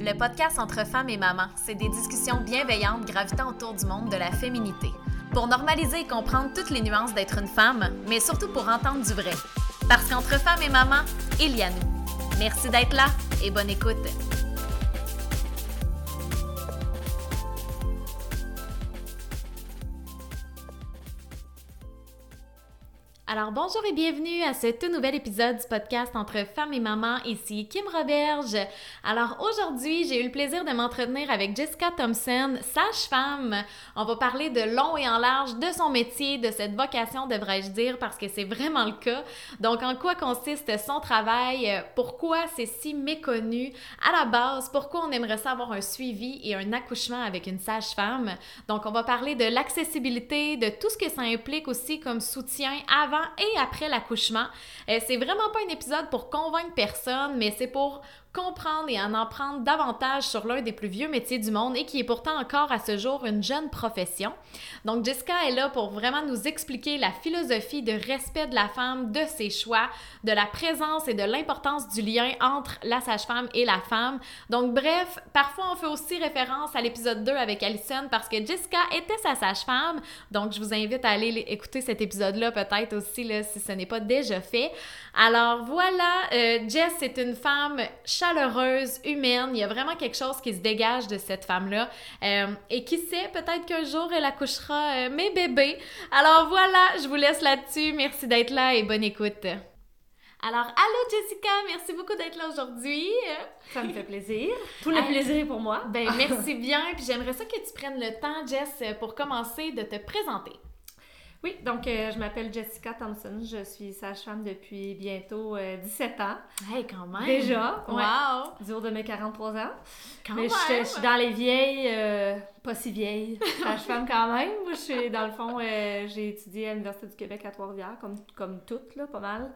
le podcast entre femmes et mamans. C'est des discussions bienveillantes gravitant autour du monde de la féminité. Pour normaliser et comprendre toutes les nuances d'être une femme, mais surtout pour entendre du vrai. Parce qu'entre femmes et mamans, il y a nous. Merci d'être là et bonne écoute. Alors bonjour et bienvenue à ce tout nouvel épisode du podcast entre femmes et mamans. Ici Kim Roberge. Alors aujourd'hui, j'ai eu le plaisir de m'entretenir avec Jessica Thompson, sage-femme. On va parler de long et en large de son métier, de cette vocation, devrais-je dire, parce que c'est vraiment le cas. Donc en quoi consiste son travail, pourquoi c'est si méconnu, à la base, pourquoi on aimerait savoir un suivi et un accouchement avec une sage-femme? Donc on va parler de l'accessibilité, de tout ce que ça implique aussi comme soutien avant et après l'accouchement. Euh, c'est vraiment pas un épisode pour convaincre personne, mais c'est pour comprendre et en apprendre davantage sur l'un des plus vieux métiers du monde et qui est pourtant encore à ce jour une jeune profession. Donc Jessica est là pour vraiment nous expliquer la philosophie de respect de la femme, de ses choix, de la présence et de l'importance du lien entre la sage-femme et la femme. Donc bref, parfois on fait aussi référence à l'épisode 2 avec Alison parce que Jessica était sa sage-femme. Donc je vous invite à aller écouter cet épisode-là peut-être aussi là, si ce n'est pas déjà fait. Alors voilà, euh, Jess est une femme chaleureuse, humaine. Il y a vraiment quelque chose qui se dégage de cette femme-là. Euh, et qui sait, peut-être qu'un jour, elle accouchera euh, mes bébés. Alors voilà, je vous laisse là-dessus. Merci d'être là et bonne écoute. Alors, allô Jessica, merci beaucoup d'être là aujourd'hui. Ça me fait plaisir. Tout le plaisir est pour moi. Ben merci bien. Puis j'aimerais ça que tu prennes le temps, Jess, pour commencer de te présenter. Oui, donc euh, je m'appelle Jessica Thompson. Je suis sage-femme depuis bientôt 17 ans. Hey, quand même! Déjà! Wow! Du haut de mes 43 ans. Quand Mais même! je, je suis dans les vieilles, euh, pas si vieilles, sage-femme quand même. Moi, je suis, dans le fond, euh, j'ai étudié à l'Université du Québec à Trois-Rivières, comme, comme toutes, là, pas mal,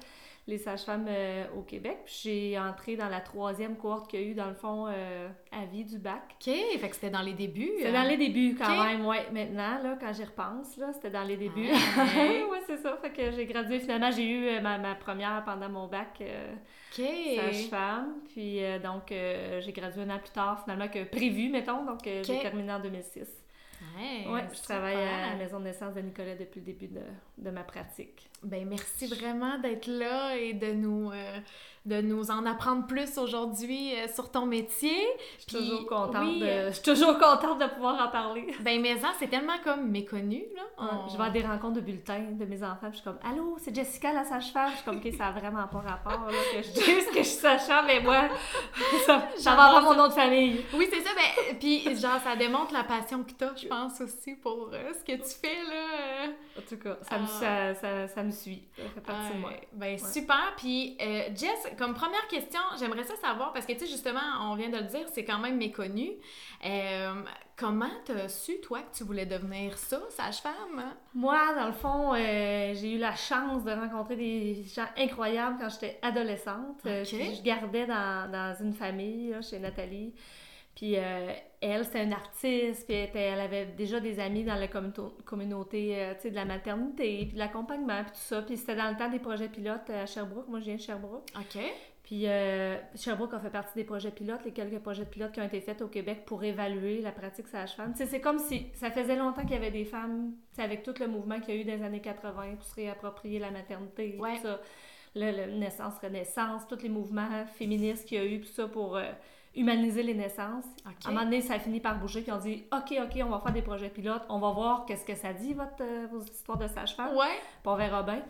les sages-femmes euh, au Québec. Puis j'ai entré dans la troisième cohorte qu'il y a eu, dans le fond, euh, à vie du bac. OK, fait que c'était dans les débuts. C'est euh. dans les débuts quand même, ouais. Maintenant, là, quand j'y repense, là, c'était dans les débuts. Ouais. ouais, c'est ça. Fait que j'ai gradué. Finalement, j'ai eu euh, ma, ma première pendant mon bac sage-femme. Puis donc, j'ai gradué un an plus tard, finalement, que prévu, mettons. Donc, j'ai terminé en 2006. Ouais, Ouais, je super. travaille à la maison de naissance de Nicolas depuis le début de, de ma pratique. Ben merci vraiment d'être là et de nous, euh, de nous en apprendre plus aujourd'hui euh, sur ton métier. Je suis Puis, toujours contente oui, de... euh, Je suis toujours contente de pouvoir en parler. Ben mais ça, c'est tellement comme méconnu, là. On- Je vais à des rencontres de bulletins de mes enfants, puis je suis comme Allô, c'est Jessica la sage-femme? Je suis comme OK, ça a vraiment pas rapport là, que je dise que je suis sage-femme, mais moi, ça, ça va avoir mon nom de famille. Oui, c'est ça. Ben, puis genre, ça démontre la passion que t'as, je pense, aussi pour euh, ce que tu fais, là. En tout cas, ça, me, Ah. ça, ça, ça me suit. Ça fait partie de moi. Ouais, Ben super. Puis Jess, comme première question, j'aimerais ça savoir parce que tu sais justement, on vient de le dire, c'est quand même méconnu. Euh, comment t'as su toi que tu voulais devenir ça, sage-femme hein? Moi, dans le fond, euh, j'ai eu la chance de rencontrer des gens incroyables quand j'étais adolescente. Euh, Ok. puis je gardais dans, dans une famille, là, chez Nathalie. Puis euh, elle, c'était une artiste, puis elle, avait déjà des amis dans la communauté, communauté euh, de la maternité, puis de l'accompagnement, puis tout ça. Puis c'était dans le temps des projets pilotes à Sherbrooke. Moi, je viens de Sherbrooke. Ok. Puis euh, Sherbrooke a fait partie des projets pilotes, les quelques projets pilotes qui ont été faits au Québec pour évaluer la pratique sage-femme. C'est comme si ça faisait longtemps qu'il y avait des femmes, avec tout le mouvement qu'il y a eu dans les années 80 pour se réapproprier la maternité, Ouais. tout ça. Le, le naissance-renaissance, tous les mouvements féministes qu'il y a eu, tout ça pour euh, humaniser les naissances. À un moment donné, ça a fini par bouger, puis on dit OK, OK, on va faire des projets pilotes, on va voir qu'est-ce que ça dit, votre, euh, vos histoires de sage-femme. Ouais. Puis on verra bien.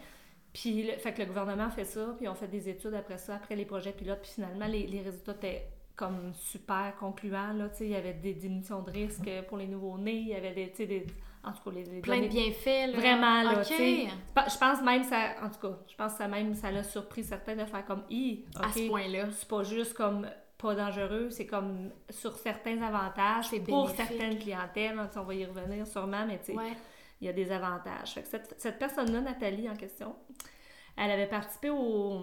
Puis, le, fait que le gouvernement fait ça, puis on fait des études après ça, après les projets pilotes, puis finalement, les, les résultats étaient comme super concluants, là, il y avait des diminutions de risque pour les nouveaux-nés, il y avait des, des... En tout cas, les, les Plein de bienfaits, là. Vraiment, là, Ok. tu sais. Pa- Je pense même ça... En tout cas, je pense que ça même, ça l'a surpris certains de faire comme « Hi, À ce point-là. c'est pas juste comme pas dangereux, c'est comme sur certains avantages, C'est pour certaines clientèles, hein, on va y revenir sûrement, mais tu sais, Ouais. il y a des avantages. Fait que cette, cette personne-là, Nathalie en question, elle avait participé au,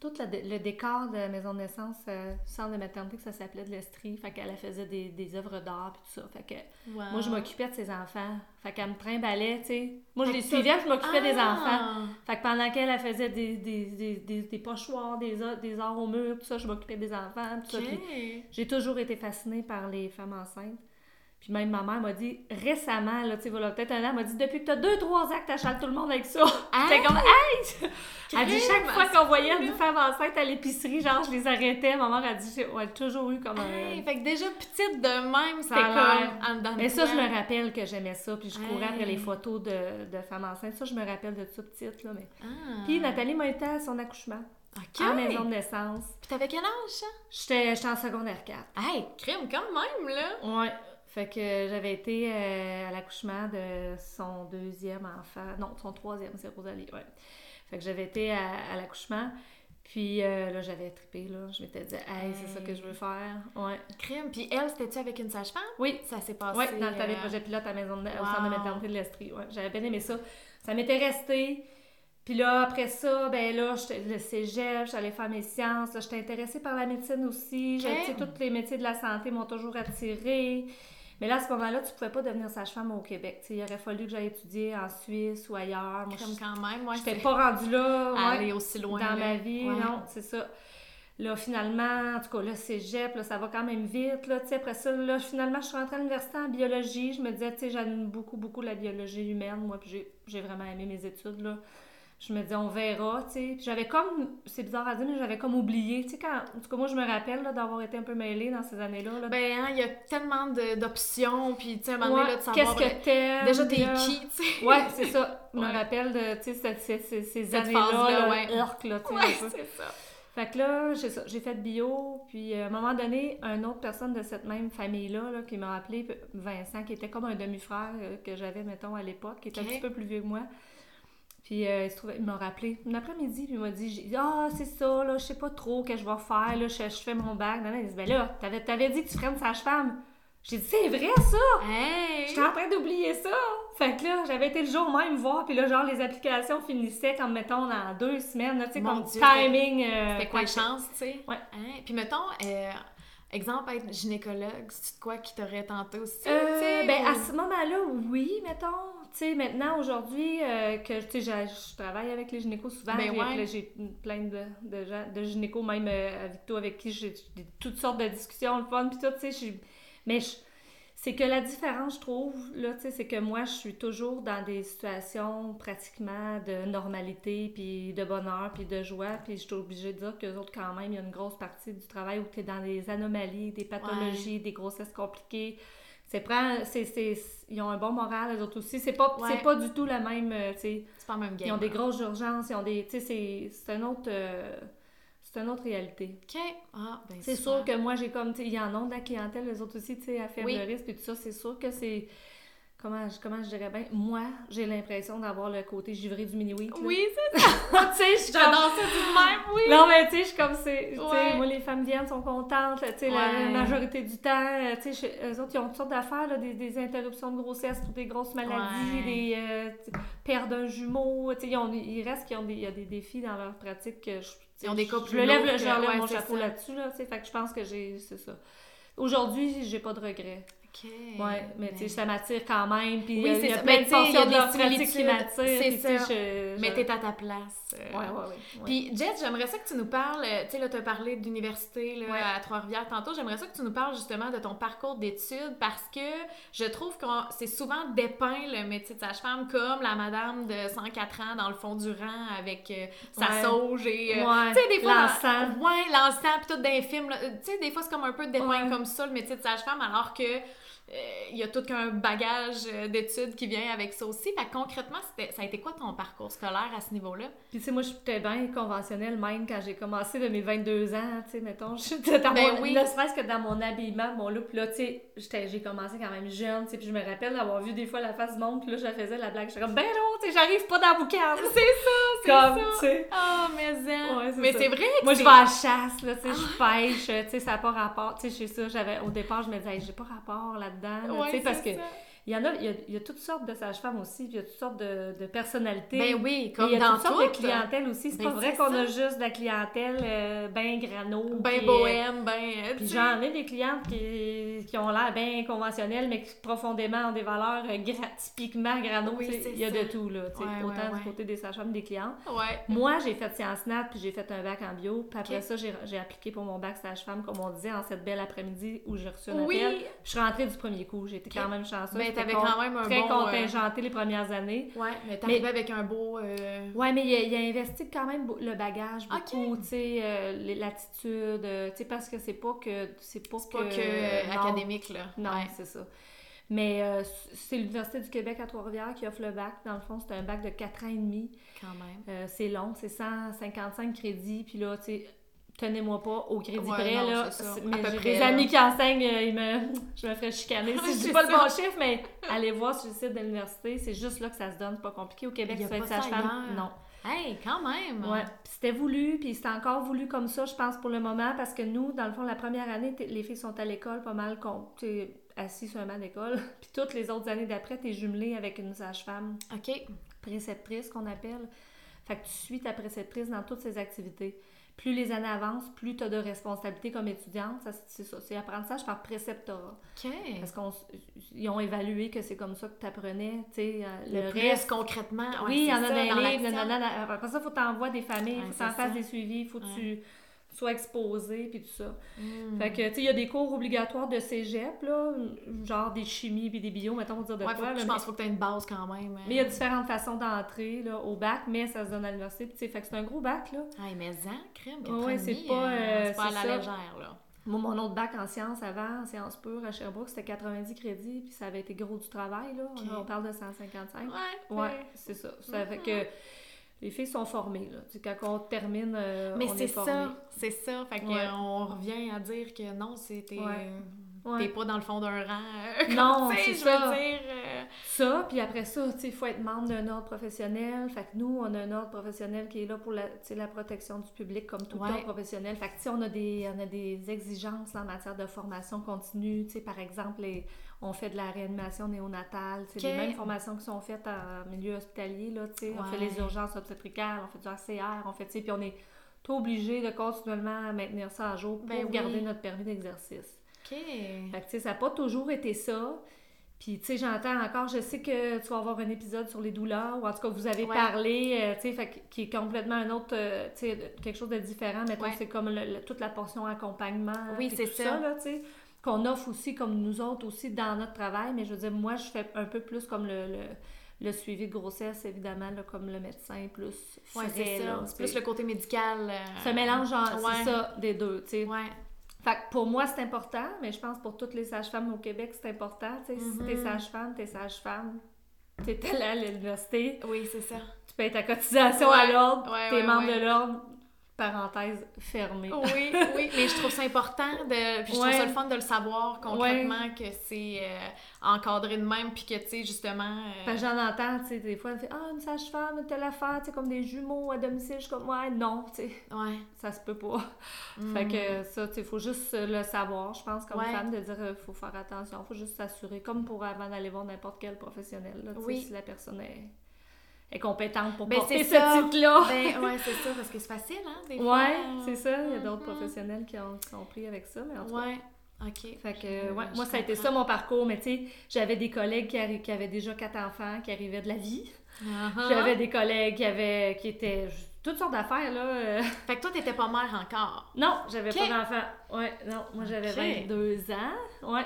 tout le, le décor de la maison de naissance, euh, centre de maternité, que ça s'appelait de l'Estrie. Fait qu'elle elle faisait des, des œuvres d'art et tout ça. Fait que moi, je m'occupais de ses enfants. Fait qu'elle me trimballait, tu sais. Moi, je Fait les suivais, je m'occupais des Ah! enfants. Fait que pendant qu'elle, elle faisait des, des, des, des, pochoirs, des, des arts au mur, tout ça, je m'occupais des enfants, tout ça. Puis Ok. j'ai toujours été fascinée par les femmes enceintes. Puis même ma mère m'a dit récemment, là, tu sais, voilà, peut-être un an, elle m'a dit depuis que t'as 2-3 ans que t'achètes tout le monde avec ça. Hein? J'étais comme, hey! Elle dit chaque fois qu'on voyait une femme enceinte à l'épicerie, genre, je les arrêtais. Ma mère a dit, j'ai- elle a toujours eu comme un. Hey, fait que déjà petite de même, c'était comme de Mais ça, je me rappelle que j'aimais ça. Puis je courais après Hey. les photos de, de femmes enceintes. Ça, je me rappelle de ça petite, là. Mais... Ah. Puis Nathalie m'a été à son accouchement, OK. en maison de naissance. Puis t'avais quel âge, ça? J'étais j'étais en secondaire 4. Hey, crème quand même, là. Ouais. Fait que j'avais été euh, à l'accouchement de son deuxième enfant. Non, son troisième, c'est Rosalie, ouais. Fait que j'avais été à, à l'accouchement. Puis euh, là, j'avais trippé, là. Je m'étais dit, hey, c'est ça que je veux faire. Ouais. Crème. Puis elle, c'était-tu avec une sage-femme? Oui. Ça s'est passé. Oui, dans le euh, projets pilotes à maison de, au centre de maternité de l'Estrie. Ouais, j'avais bien aimé ça. Ça m'était resté. Puis là, après ça, ben là, le cégep, j'allais faire mes sciences. J'étais intéressée par la médecine aussi. J'ai- Ok. tu sais, tous les métiers de la santé m'ont toujours attirée. Mais là, à ce moment-là, tu pouvais pas devenir sage-femme au Québec. Il aurait fallu que j'aille étudier en Suisse ou ailleurs. Moi, Crème quand même, j'étais pas rendue là. ouais aller aussi loin. dans là. ma vie, Ouais. non, c'est ça. Là, finalement, en tout cas, là, cégep, là, ça va quand même vite, là, tu sais, après ça, là, finalement, je suis rentrée à l'université en biologie, je me disais, tu sais, j'aime beaucoup, beaucoup la biologie humaine, moi, puis j'ai- j'ai vraiment aimé mes études, là. Je me disais, on verra, tu sais. J'avais comme, c'est bizarre à dire, mais j'avais comme oublié, tu sais, quand, en tout cas, moi, je me rappelle, là, d'avoir été un peu mêlée dans ces années-là, là. Ben, hein, il y a tellement de- d'options, puis tu sais, à un moment donné, Ouais, là, de savoir... qu'est-ce que t'aimes? Déjà, t'es qui, tu sais? Ouais, c'est ça. Je me rappelle de, tu sais, cette- ces, ces, années-là, là, ouais. là, tu sais, Ouais, c'est ça. Fait que là, j'ai ça, j'ai fait bio, puis euh, à un moment donné, une autre personne de cette même famille-là là, qui m'a appelé, Vincent, qui était comme un demi-frère euh, que j'avais, mettons, à l'époque, qui était un petit peu plus vieux que moi. Puis euh, il, se trouvait, il m'a rappelé un après-midi, puis il m'a dit Ah, c'est ça, là, je sais pas trop que je vais faire, là, je, je fais mon bac. Non, non, il dit Ben là, t'avais, t'avais dit que tu ferais une sage-femme. J'ai dit C'est vrai ça Hey! J'étais en train d'oublier ça! Fait que là, j'avais été le jour même voir, puis là, genre, les applications finissaient comme, mettons, dans deux semaines, tu sais, comme Dieu, timing. euh, C'était quoi parfait. chances, tu sais? Ouais. Hein? Puis mettons, euh, exemple, être gynécologue, c'est de quoi qui t'aurait tenté aussi, Euh, ben, ou- à ce moment-là, oui, mettons. Tu sais, maintenant, aujourd'hui, euh, que tu sais, je, je travaille avec les gynécos souvent. Ben ouais. J'ai plein de, de gens, de gynécos, même euh, avec toi, avec qui j'ai toutes sortes de discussions, le fun, puis tout, tu sais. je suis- Mais c'est que la différence, je trouve, là, tu sais, c'est que moi, je suis toujours dans des situations pratiquement de normalité, puis de bonheur, puis de joie, puis je suis obligée de dire qu'eux autres, quand même, il y a une grosse partie du travail où tu es dans des anomalies, des pathologies, des grossesses compliquées. C'est prend, c'est, c'est, ils ont un bon moral, les autres aussi. C'est pas, Ouais. c'est pas du tout la même, euh, tu sais. C'est pas le même game. Ils ont des grosses urgences, ils ont des, tu sais, c'est, c'est un autre, euh, c'est une autre réalité. OK. Ah, ben C'est sûr que moi, j'ai comme, tu sais, ils en ont de la clientèle, les autres aussi, tu sais, à faible Oui. risque, puis tout ça, c'est sûr que c'est, comment, je- comment je dirais bien, moi, j'ai l'impression d'avoir le côté givré du mini-week. là. Oui, c'est ça. tu sais, je suis comme- J'adore ça tout de même, oui. non, mais tu sais, je suis comme c'est. Ouais. Moi, les femmes viennent, sont contentes, tu sais, la majorité du temps. euh, Tu sais, eux autres, ils ont toutes sortes d'affaires, là, des, des interruptions de grossesse pour des grosses maladies, Ouais. des euh, pertes d'un jumeau. Tu sais, ils, ont, il reste qu'ils ont des, il y a des défis dans leur pratique que je. Ils ont des cas Je lève le genre mon chapeau là-dessus, là, tu sais, fait que je pense que j'ai. C'est ça. Aujourd'hui, j'ai pas de regrets. OK. Ouais, mais tu sais, ça m'attire quand même. Puis Oui, il y a- c'est il y a plein Mais de tu sais, il y a portions de leur pratique qui m'attirent. C'est ça. je- je- Mais t'es à ta place. euh, Ouais, ouais, ouais. Puis, Jess, j'aimerais ça que tu nous parles, euh, tu sais, là, tu as parlé d'université Ouais. à Trois-Rivières tantôt. J'aimerais ça que tu nous parles justement de ton parcours d'études parce que je trouve que c'est souvent dépeint le métier de sage-femme comme la madame de 104 ans dans le fond du rang avec euh, sa Ouais. sauge et. euh, Ouais, tu sais, des fois. l'encens. Ouais, l'encens, puis tout films. là. Tu sais, des fois, c'est comme un peu dépeint comme ça le métier de sage-femme alors que. Euh, Il y a tout qu'un bagage euh, d'études qui vient avec ça aussi. Fait que concrètement, ça a été quoi ton parcours scolaire à ce niveau-là? Puis, tu sais, moi, j'étais bien conventionnelle, même quand j'ai commencé de mes 22 ans, tu sais, mettons. J'étais dans Ben mon, oui. Ne serait-ce que dans mon habillement, mon look. Là, tu sais, j'ai commencé quand même jeune, tu sais, puis je me rappelle d'avoir vu des fois la face du monde, puis là, je faisais la blague. J'étais comme, ben non, tu sais, j'arrive pas dans la boucane. C'est ça, c'est Comme, ça. tu sais. Ah, mais hein. Ouais, c'est Mais ça. c'est vrai que Moi, je c'est- vais à la chasse, là, tu sais, je pêche, tu sais, ça n'a pas rapport. Tu sais, je sais ça, j'avais, au départ, je me disais, Hey, j'ai pas rapport là-dedans, là, Ouais, tu sais, parce que ça. Il y en a, il y a, il y a toutes sortes de sages-femmes aussi, puis il y a toutes sortes de, de personnalités. Ben oui, comme il y a dans toutes sortes de clientèle aussi. C'est Ben, pas vrai qu'on a juste de la clientèle euh, ben grano. Ben euh, bohème, ben... tu Puis j'en ai des clientes qui, qui ont l'air bien conventionnelles, mais qui profondément ont des valeurs euh, gra- typiquement grano. Oui, il y a ça. de tout, là. Ouais, autant ouais, du côté des sages-femmes des clientes. Moi, j'ai fait sciences nat, puis j'ai fait un bac en bio. Puis après ça, j'ai appliqué pour mon bac sage-femme, comme on disait, en cette belle après-midi où j'ai reçu un Oui. appel. Je suis rentrée du premier coup. Ok. quand même chanceuse. Ben, J'étais t'avais quand même un très bon, euh, contingentée les premières années. Ouais, mais t'arrivais avec un beau... euh, Ouais, mais il a, il a investi quand même le bagage beaucoup, tu sais, euh, l'attitude, euh, tu sais, parce que c'est pas que... C'est pas que euh, non. académique, là. Non, Ouais. c'est ça. Mais euh, c'est l'Université du Québec à Trois-Rivières qui offre le bac. Dans le fond, c'est un bac de 4 ans et demi. Quand même. Euh, c'est long, c'est 155 crédits. Puis là, tu sais, tenez-moi pas au crédit Ouais, près, non, là. c'est ça. C'est- À Mais peu j'ai près, des là. amis qui enseignent, euh, ils me... je me ferais chicaner. Si je dis C'est pas le bon chiffre, mais allez voir sur le site de l'université. C'est juste là que ça se donne. C'est pas compliqué. Au Québec, tu vas être sage-femme. Non. Hey, quand même! Ouais. C'était voulu, puis c'était encore voulu comme ça, je pense, pour le moment, parce que nous, dans le fond, la première année, les filles sont à l'école pas mal, t'es assis sur un banc d'école. Puis toutes les autres années d'après, t'es jumelée avec une sage-femme OK. préceptrice qu'on appelle. Fait que tu suis ta préceptrice dans toutes ses activités. Plus les années avancent, plus tu as de responsabilités comme étudiante. Ça, c'est ça. C'est apprentissage par préceptorat. OK. Parce qu'ils ont évalué que c'est comme ça que tu apprenais. Le, Le, plus reste, concrètement. ouais, oui, il y en a dans les livres. Après ça, il faut t'envoyer des familles, il Ouais, faut que fasses des suivis, il faut que tu sois exposé, puis tout ça. Mm. Fait que, tu sais, il y a des cours obligatoires de cégep, là, genre des chimies puis des bio, mettons, on va dire de Ouais, quoi. là, je mais- pense qu'il faut que tu aies une base quand même. mais il y a différentes façons d'entrer là, au bac, mais ça se donne à l'université. Tu sais, fait que c'est un gros bac, là. Ah, mais en crème, Ouais, c'est pas, euh, c'est pas à la ça. légère, là. Moi, mon autre bac en sciences avant, en sciences pures à Sherbrooke, c'était 90 crédits, puis ça avait été gros du travail, là. On parle de 155. Ouais. Ouais, c'est ça. Ça fait que les filles sont formées, là. Tu sais, quand on termine, euh, Mais on c'est est formé. ça, c'est ça. Fait Ouais. euh, on revient à dire que non, c'était. Ouais. T'es Ouais. pas dans le fond d'un rang. euh, Non, c'est je ça. veux dire. euh, Ça, puis après ça, tu sais, il faut être membre d'un ordre professionnel. Fait que nous, on a un ordre professionnel qui est là pour la, la protection du public, comme tout Ouais. ordre professionnel. Fait que, on a des, on a des exigences en matière de formation continue. Tu sais, par exemple, les- on fait de la réanimation néonatale. C'est les mêmes formations qui sont faites en milieu hospitalier, là, tu sais. On fait Ouais. les urgences obstétricales, on fait du RCR, on fait, tu sais, puis on est obligé de continuellement maintenir ça à jour pour Ben oui. garder notre permis d'exercice. OK. Fait que, tu sais, ça n'a pas toujours été ça. Puis, tu sais, j'entends encore, je sais que tu vas avoir un épisode sur les douleurs, ou en tout cas, vous avez Ouais. parlé, euh, tu sais, qui est complètement un autre, euh, tu sais, quelque chose de différent. Mettons, Ouais. c'est comme le- le- toute la portion accompagnement. Oui, c'est ça. là, tu sais, qu'on offre aussi, comme nous autres aussi, dans notre travail. Mais je veux dire, moi, je fais un peu plus comme le... le le suivi de grossesse, évidemment, là, comme le médecin, plus Ouais, c'est ça. C'est plus le côté médical. euh, Ce mélange, Ouais. c'est ça, des deux, tu sais. Ouais. Fait que pour moi, c'est important, mais je pense pour toutes les sages-femmes au Québec, c'est important. Tu sais, Si Mhm. t'es sage-femme, t'es sage-femme, t'es allé à l'université, Oui, c'est ça. tu payes ta cotisation à l'ordre, t'es membre de l'ordre, parenthèse fermée. Oui, oui, mais je trouve ça important de. Puis je trouve Ouais. ça le fun de le savoir concrètement que c'est euh, encadré de même, puis que tu sais, justement. euh, j'en entends, tu sais, des fois, elle fait Ah, une sage-femme, telle affaire, tu sais, comme des jumeaux à domicile. Je comme, ouais, non, tu sais, Ouais. ça se peut pas. Mm. Fait que ça, tu sais, faut juste le savoir, je pense, comme Ouais. femme, de dire, euh, faut faire attention, faut juste s'assurer, comme pour avant d'aller voir n'importe quel professionnel, là, Oui. si la personne est, est compétente pour Ben, porter ce ça. titre-là. Ben, ouais, c'est ça, parce que c'est facile, hein, des fois. Ouais, euh, c'est ça. Il y a d'autres mhm. professionnels qui ont, qui sont pris avec ça, mais en tout cas. Ouais, ok. Fait que, Euh, ouais, moi, ça a été ça mon parcours, mais tu sais, j'avais des collègues qui, avaient déjà quatre enfants, qui arrivaient de la vie. Uh-huh. J'avais des collègues qui avaient, qui étaient toutes sortes d'affaires, là. euh. Fait que toi, t'étais pas mère encore. Non, j'avais pas d'enfants. Ouais, non, moi j'avais Ok. 22 ans. Ouais.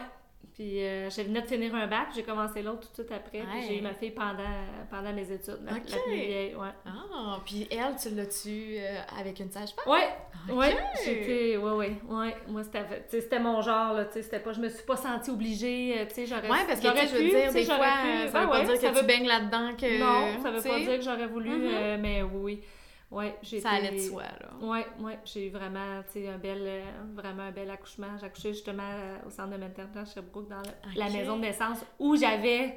Puis euh, je venais de finir un bac, j'ai commencé l'autre tout de suite après. Puis Ouais. j'ai eu ma fille pendant, pendant mes études, la, plus vieille, ouais. Ah, puis elle, tu l'as-tu euh, avec une sage-femme? Ouais, Ok. ouais, j'étais, ouais, ouais, ouais. Moi, c'était, c'était mon genre, là, tu sais, c'était pas, je me suis pas sentie obligée, euh, tu sais, j'aurais Ouais, parce que tu je veux dire, des fois, pu. ça Ben veut pas ouais, dire que ça tu veut- baignes là-dedans que. Non, ça veut pas dire que j'aurais voulu, Mhm. euh, mais oui, oui. Ouais, j'ai Ça été- allait de soi, là. Ouais, ouais, j'ai eu vraiment, tu sais, un bel, euh, vraiment un bel accouchement. J'ai accouché justement euh, au centre de maternité à Sherbrooke, dans la, maison de naissance, où j'avais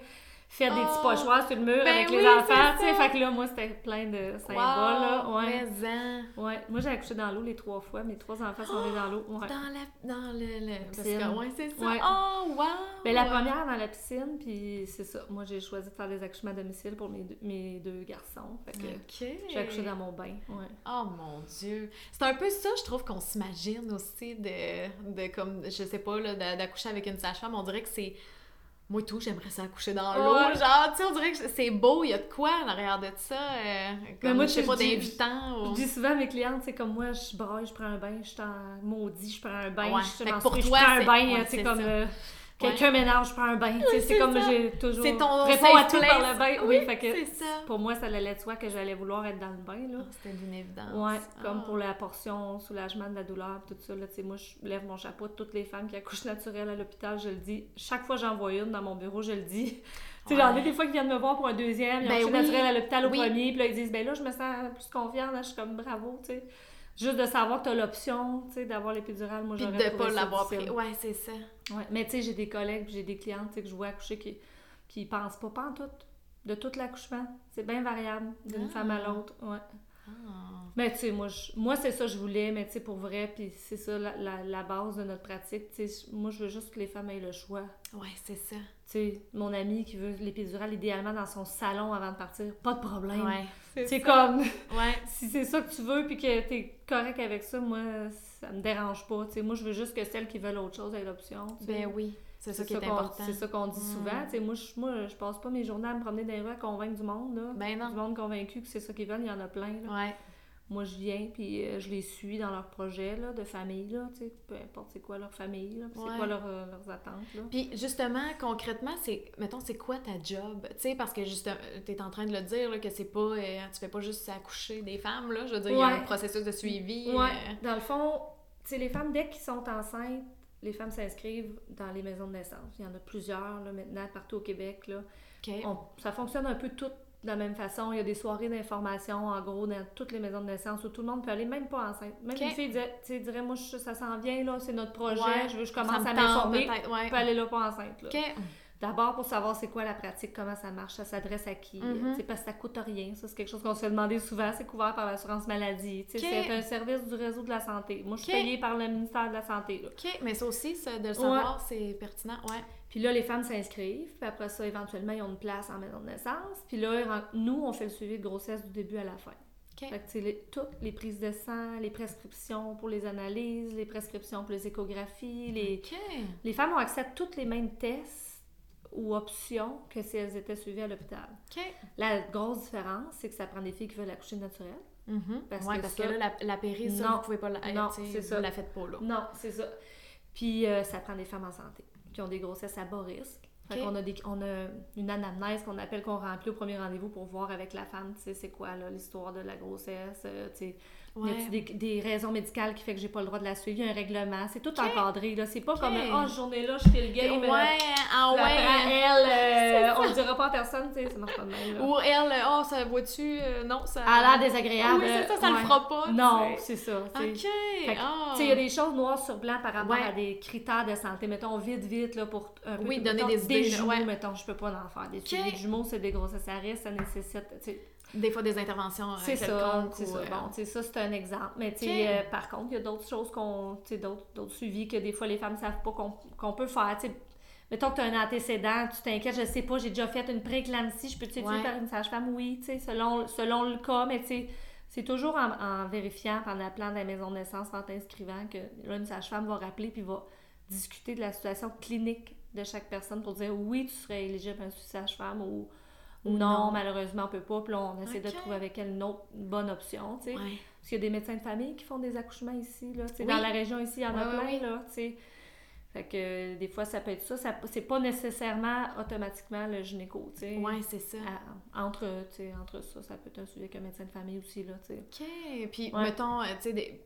fait des petits Oh, pochoirs sur le mur ben avec les enfants, tu sais. Fait que là, moi, c'était plein de symboles, là. Wow, Ouais. mais-en. Ouais. Moi, j'ai accouché dans l'eau les trois fois. Mes trois enfants sont nés dans l'eau. Ouais. Dans la... Dans le... le... Parce piscine. que, ouais, c'est ça. Ouais. Oh, wow! Ben, la première dans la piscine, puis c'est ça. Moi, j'ai choisi de faire des accouchements à domicile pour mes deux, mes deux garçons. Fait que OK. j'ai accouché dans mon bain. Ouais. Oh mon Dieu! C'est un peu ça, je trouve, qu'on s'imagine aussi de, de comme, je sais pas, là, d'a- d'accoucher avec une sage-femme. On dirait que c'est. Moi, tout, j'aimerais ça accoucher dans l'eau. Ouais. Genre, tu sais, on dirait que c'est beau, il y a de quoi en arrière de ça. euh, comme, moi, je sais pas, je d'invitant. Je ou- dis souvent à mes clientes, c'est comme moi, je braille, je prends un bain, je suis en maudit, je prends un bain, Ouais. je suis pour toi, je prends un bain, ouais, tu sais, c'est comme euh, quelqu'un ménage, je prends un bain. c'est comme j'ai toujours. C'est ton réponds à tout par le bain. Oui, fait que ça. pour moi, ça allait de soi que j'allais vouloir être dans le bain, là. Ah, C'était d'une évidence. Ouais, comme Ah. pour la portion soulagement de la douleur, tout ça. Là, tu sais, moi, je lève mon chapeau toutes les femmes qui accouchent naturelles à l'hôpital, je le dis. Chaque fois que j'en vois une dans mon bureau, je le dis. Tu sais, j'en ai des fois qui viennent me voir pour un deuxième, ils ont Ben oui, naturel à l'hôpital au oui. premier, puis là, ils disent, ben là, je me sens plus confiante, là, je suis comme bravo, tu sais. Juste de savoir que tu as l'option, tu sais, d'avoir l'épidurale, moi, Puis j'aurais de trouvé pas l'avoir pris. Ouais, c'est ça. Ouais. Mais tu sais, j'ai des collègues, puis j'ai des clientes, que je vois accoucher qui, qui pensent pas, pas en tout, de tout l'accouchement. C'est bien variable d'une Ah. femme à l'autre, ouais. Ah. Mais tu sais, moi, je- moi c'est ça que je voulais, mais tu sais, pour vrai, puis c'est ça la, la, la base de notre pratique. Tu sais, moi, je veux juste que les femmes aient le choix. Ouais, c'est ça. Tu sais, mon ami qui veut l'épidurale idéalement dans son salon avant de partir, pas de problème. Ouais. C'est comme, Ouais. si c'est ça que tu veux, puis que t'es correct avec ça, moi, ça me dérange pas. Tu sais, moi, je veux juste que celles qui veulent autre chose aient l'option. Ben oui. C'est ça qui est qu'on- important. C'est ça qu'on dit Mm. souvent. Tu moi, je, moi, je passe pas mes journées à me promener dans les rues à convaincre du monde. Là. Ben non. Du monde convaincu que c'est ça qu'ils veulent, il y en a plein. là. Ouais. Moi, je viens, puis euh, je les suis dans leurs projets là, de famille, là, tu peu importe c'est quoi leur famille, Ouais. c'est quoi leur, euh, leurs attentes. Puis justement, concrètement, c'est, mettons, c'est quoi ta job? Tu sais, parce que justement, t'es en train de le dire, là, que c'est pas, euh, tu fais pas juste accoucher des femmes, là. Je veux dire, il y a un processus de suivi. Dans le fond, tu les femmes, dès qu'ils sont enceintes, les femmes s'inscrivent dans les maisons de naissance. Il y en a plusieurs, là, maintenant, partout au Québec, là. OK. On- ça fonctionne un peu toutes de la même façon. Il y a des soirées d'information, en gros, dans toutes les maisons de naissance où tout le monde peut aller, même pas enceinte. Même Ok. une fille dirait, moi, je- ça s'en vient, là, c'est notre projet, Ouais, je veux, je commence me à m'informer. ouais. Je peux aller là pas enceinte. Là. D'abord pour savoir c'est quoi la pratique, comment ça marche, ça s'adresse à qui. Tu sais, Parce que ça coûte rien. Ça, c'est quelque chose qu'on se fait demander souvent. C'est couvert par l'assurance maladie. tu sais, Ok. C'est un service du réseau de la santé. Moi, je suis payée par le ministère de la Santé. Là. OK, mais ça aussi, ça, de le savoir, c'est pertinent, ouais. Puis là, les femmes s'inscrivent. Puis après ça, éventuellement, ils ont une place en maison de naissance. Puis là, nous, on fait le suivi de grossesse du début à la fin. OK. Fait que, les- toutes les prises de sang, les prescriptions pour les analyses, les prescriptions pour les échographies, les... Les femmes ont accès à tous les mêmes tests ou options que si elles étaient suivies à l'hôpital. La grosse différence, c'est que ça prend des filles qui veulent accoucher naturel. Mhm. Parce ouais, que parce ça- que là, la, la péri, ça, Non. vous pouvez pas la... Non, ça. la faites pas, là. Non, c'est ça. Puis euh, ça prend des femmes en santé qui ont des grossesses à bas risque. Fait Ok. qu'on a, des, on a une anamnèse qu'on appelle qu'on remplit au premier rendez-vous pour voir avec la femme, tu sais, c'est quoi l'histoire de la grossesse, euh, tu sais, y a-t-il des, des raisons médicales qui fait que j'ai pas le droit de la suivre, il y a un règlement, c'est tout encadré, là, c'est pas comme, ah, oh, journée-là, je fais le game, euh, Ouais, ah puis après, ouais. elle, euh, on le dira pas à personne, tu sais, ça marche pas de même, là. Ou elle, oh, ça vois-tu, euh, non, ça... Elle a l'air désagréable. Oui, c'est ça, ça le ouais. fera pas. Non, c'est ça. OK. Ah. Tu sais, il y a des choses noires sur blanc par rapport Ouais. à des critères de santé. Mettons, vite, vite, là, pour un peu... Oui, donner mettons, des idées, jumeaux, mettons, je peux pas en faire. Des suivis de jumeaux, c'est des grossesses à risque, ça nécessite... Des fois, des interventions euh, C'est ça, c'est ça. euh, Bon, ça, c'est un exemple. Mais, tu sais, Ok. euh, par contre, il y a d'autres choses qu'on... D'autres d'autres suivis que des fois, les femmes ne savent pas qu'on peut faire, tu sais. Mettons que tu as un antécédent, tu t'inquiètes, je sais pas, j'ai déjà fait une préclampsie, je peux t'aider Ouais. par une sage-femme? Oui, tu sais, selon, selon le cas, mais tu sais, c'est toujours en, en vérifiant, en appelant dans la maison de naissance, en t'inscrivant, que là, une sage-femme va rappeler puis va discuter de la situation clinique de chaque personne pour dire oui, tu serais éligible à une sage-femme ou, ou non, non. malheureusement, on peut pas. Puis là, on essaie de trouver avec elle une autre bonne option, tu sais. Ouais. Parce qu'il y a des médecins de famille qui font des accouchements ici, là. Oui. Dans la région ici, il y en a Ouais, ouais, plein, oui. là, tu sais. Fait que des fois, ça peut être ça. ça c'est pas nécessairement automatiquement le gynéco, tu sais. Ouais, c'est ça. À- entre, tu sais, entre ça, ça peut être un suivi avec un médecin de famille aussi, là, tu sais. OK. Puis, mettons, euh, tu sais, des-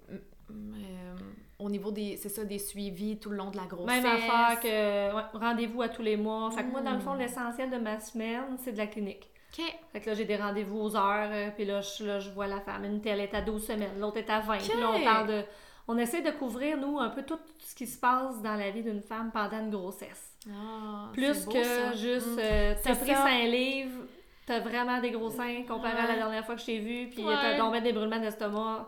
au niveau des, c'est ça, des suivis tout le long de la grossesse. Même affaire que ouais, rendez-vous à tous les mois. Fait que moi, dans le fond, Mm. l'essentiel de ma semaine, c'est de la clinique. OK. Fait que là, j'ai des rendez-vous aux heures, euh, puis là je, là, je vois la femme. Une telle est à 12 semaines, l'autre est à 20. Puis là, on parle de... on essaie de couvrir, nous, un peu tout ce qui se passe dans la vie d'une femme pendant une grossesse. Ah, Plus beau, que ça. juste, Mm. euh, t'as pris ça. cinq livres, t'as vraiment des gros seins comparé à la dernière fois que je t'ai vu, puis Ouais. t'as ben des brûlements d'estomac.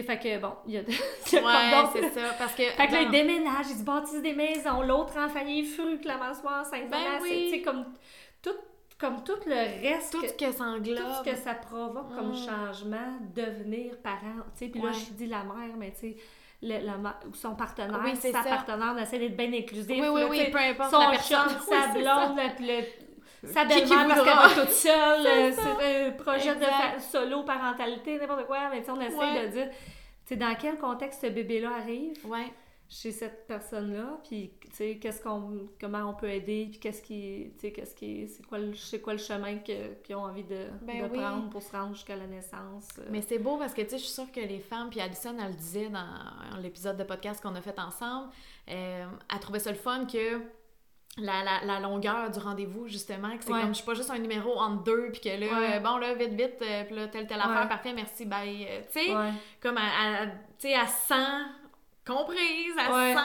Sais, fait que bon, il y a, de- Ouais, c'est ça. Parce que. Fait que là, ils déménagent, ils se bâtissent des maisons, l'autre enfant, il est fru que la mâchoire enceinte. Ben Voilà, c'est- oui. Tu sais, comme tout, comme tout le reste, tout que- ce que ça tout englobe. ce que ça provoque comme Mm. changement, devenir parent. Tu sais, puis là, je dis la mère, mais tu sais, le- la son partenaire, Oui, c'est sa ça. partenaire, on essaie d'être bien inclusif. Oui, oui, là, oui, peu importe son la personne. chum, Oui, sa ça. blonde, le- le- sa belle-mère parce qu'elle va toute seule, C'est euh, c'est un projet de Exact. solo, parentalité, n'importe quoi, mais tu sais, on essaie Ouais. de dire, tu sais, dans quel contexte ce bébé-là arrive Ouais. chez cette personne-là, puis tu sais, qu'est-ce qu'on, comment on peut aider, puis qu'est-ce qui, tu sais, qu'est-ce qui, c'est quoi le, c'est quoi le chemin qu'ils ont envie de, Ben de oui. prendre pour se rendre jusqu'à la naissance. euh. Mais c'est beau parce que, tu sais, je suis sûre que les femmes, puis Alison, elle le disait dans l'épisode de podcast qu'on a fait ensemble, euh, elle trouvait ça le fun que la, la, la, longueur du rendez-vous, justement, que c'est ouais. comme, je suis pas juste un numéro entre deux, puis que là, ouais. bon, là, vite, vite, euh, puis là, telle, telle affaire, ouais. parfait, merci, bye. Euh, tu sais, comme, à, à à 100 comprise, à 100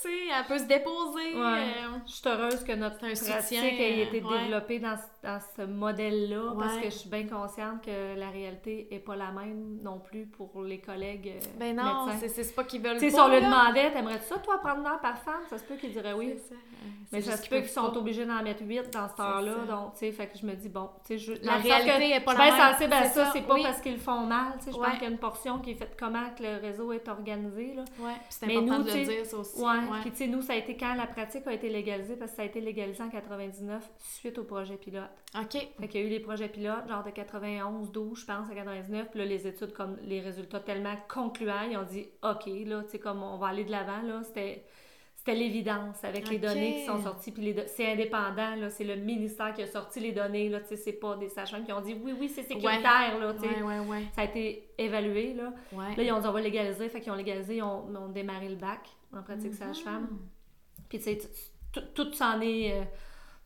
tu sais, elle peut se déposer. Ouais. euh, Je suis heureuse que notre un soutien, ait été ouais. développée dans, ce- dans ce modèle-là, parce que je suis bien consciente que la réalité est pas la même non plus pour les collègues euh, ben non, c'est pas qu'ils veulent Tu sais, si on là. demandait, t'aimerais-tu ça, toi, prendre une heure par femme? Ça se peut qu'ils diraient oui. Ça. Euh, Mais ça se peut qu'ils sont obligés d'en mettre huit dans cette C'est heure-là. ça. Donc, tu sais, fait que je me dis, bon, tu sais, je. La le que réalité est pas je la suis bien même. sensible à ça, c'est pas parce qu'ils le font mal. Tu sais, je pense qu'il y a une portion qui est faite comment que le réseau est organisé, là. Ouais, c'est Mais important nous, de le dire, ça aussi. Ouais. Ouais. Puis, tu sais, nous, ça a été quand la pratique a été légalisée, parce que ça a été légalisé en 99 suite au projet pilote. OK. Fait qu'il y a eu les projets pilotes, genre de 91, 12, je pense, à 99. Puis là, les études, comme les résultats tellement concluants, ils ont dit, OK, là, tu sais, comme on va aller de l'avant, là, c'était. C'était l'évidence avec les données qui sont sorties. Puis c'est indépendant, là. C'est le ministère qui a sorti les données, là. Tu sais, c'est pas des sages qui ont dit, oui, oui, c'est sécuritaire, là. Tu sais. Ouais, ouais, ouais. Ça a été évalué, là. Ouais. Là, ils ont dit, on va légaliser. Fait qu'ils ont légalisé, ils ont, ils ont démarré le bac en pratique Mhm. sage-femme. Puis, tu sais, tout, tout s'en est, euh,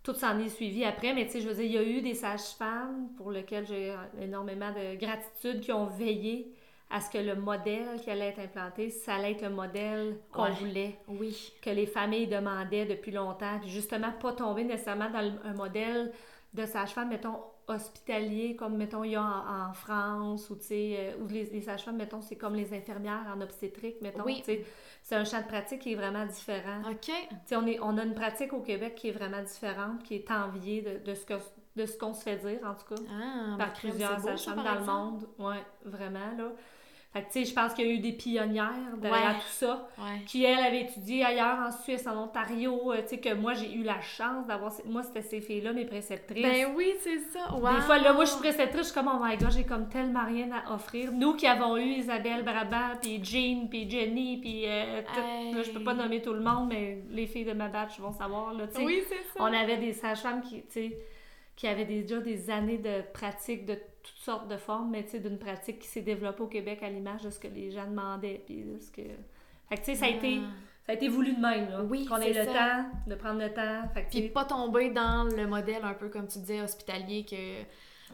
tout s'en est suivi après. Mais, tu sais, je veux dire, il y a eu des sages-femmes pour lesquelles j'ai énormément de gratitude qui ont veillé à ce que le modèle qui allait être implanté, ça allait être le modèle qu'on Ouais. voulait, Oui. que les familles demandaient depuis longtemps. Puis, justement, pas tomber nécessairement dans le- un modèle de sage-femme, mettons, hospitalier, comme, mettons, il y a en, en France, ou, tu sais, euh, où les, les sages-femmes, mettons, c'est comme les infirmières en obstétrique, mettons, Oui. tu sais. C'est un champ de pratique qui est vraiment différent. OK. Tu sais, on, est, on a une pratique au Québec qui est vraiment différente, qui est enviée de, de ce que de ce qu'on se fait dire, en tout cas, Ah, par ben, plusieurs sages-femmes dans le monde. Ouais, vraiment, là. Fait que, tu sais, je pense qu'il y a eu des pionnières derrière Ouais. tout ça, Ouais. qui, elles, avaient étudié ailleurs, en Suisse, en Ontario, euh, tu sais, que moi, j'ai eu la chance d'avoir... Moi, c'était ces filles-là, mes préceptrices. Ben oui, c'est ça. Wow. Des fois, là, moi, je suis préceptrice, je suis comme, oh my god, j'ai comme tellement rien à offrir. Nous qui avons eu Isabelle Brabant, puis Jean, puis Jenny, puis euh, tout- là, je peux pas nommer tout le monde, mais les filles de ma batch vont savoir, là, tu sais. Oui, c'est ça. On avait des sages-femmes qui, tu sais, qui avaient déjà des années de pratique de toutes sortes de formes, mais tu sais, d'une pratique qui s'est développée au Québec à l'image de ce que les gens demandaient, puis de ce que... Fait que, tu sais, ça a été... Ah. Ça a été voulu de même, là. Oui, Qu'on ait le ça. temps, de prendre le temps. Fait que, Puis pas tomber dans le modèle un peu comme tu disais hospitalier que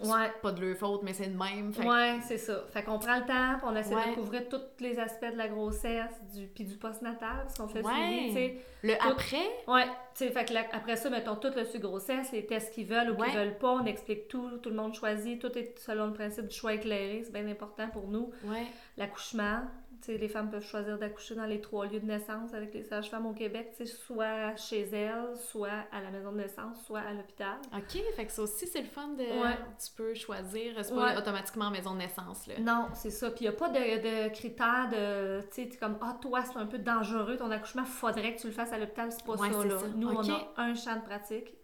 ouais. c'est pas de leur faute mais c'est de même. Fait Ouais, c'est ça. Fait qu'on prend le temps, puis on essaie Ouais. de couvrir tous les aspects de la grossesse, du, puis du postnatal, parce qu'on fait le Ouais. suivi, tu sais. Le Tout- après, Ouais, fait que après ça, mettons tout le grossesse, les tests qu'ils veulent ou qu'ils veulent pas, on explique tout, tout le monde choisit, tout est selon le principe du choix éclairé, c'est bien important pour nous. L'accouchement, les femmes peuvent choisir d'accoucher dans les trois lieux de naissance avec les sages-femmes au Québec, soit chez elles, soit à la maison de naissance, soit à l'hôpital. OK, fait que ça aussi c'est le fun de Ouais. tu peux choisir, c'est pas Ouais. automatiquement maison de naissance là. Non, c'est ça. Puis il n'y a pas de, de critères de. Tu sais, comme, ah, toi, c'est un peu dangereux, ton accouchement, faudrait que tu le fasses à l'hôpital. C'est pas Ouais, ça, là. ça. Nous, on a un champ de pratique.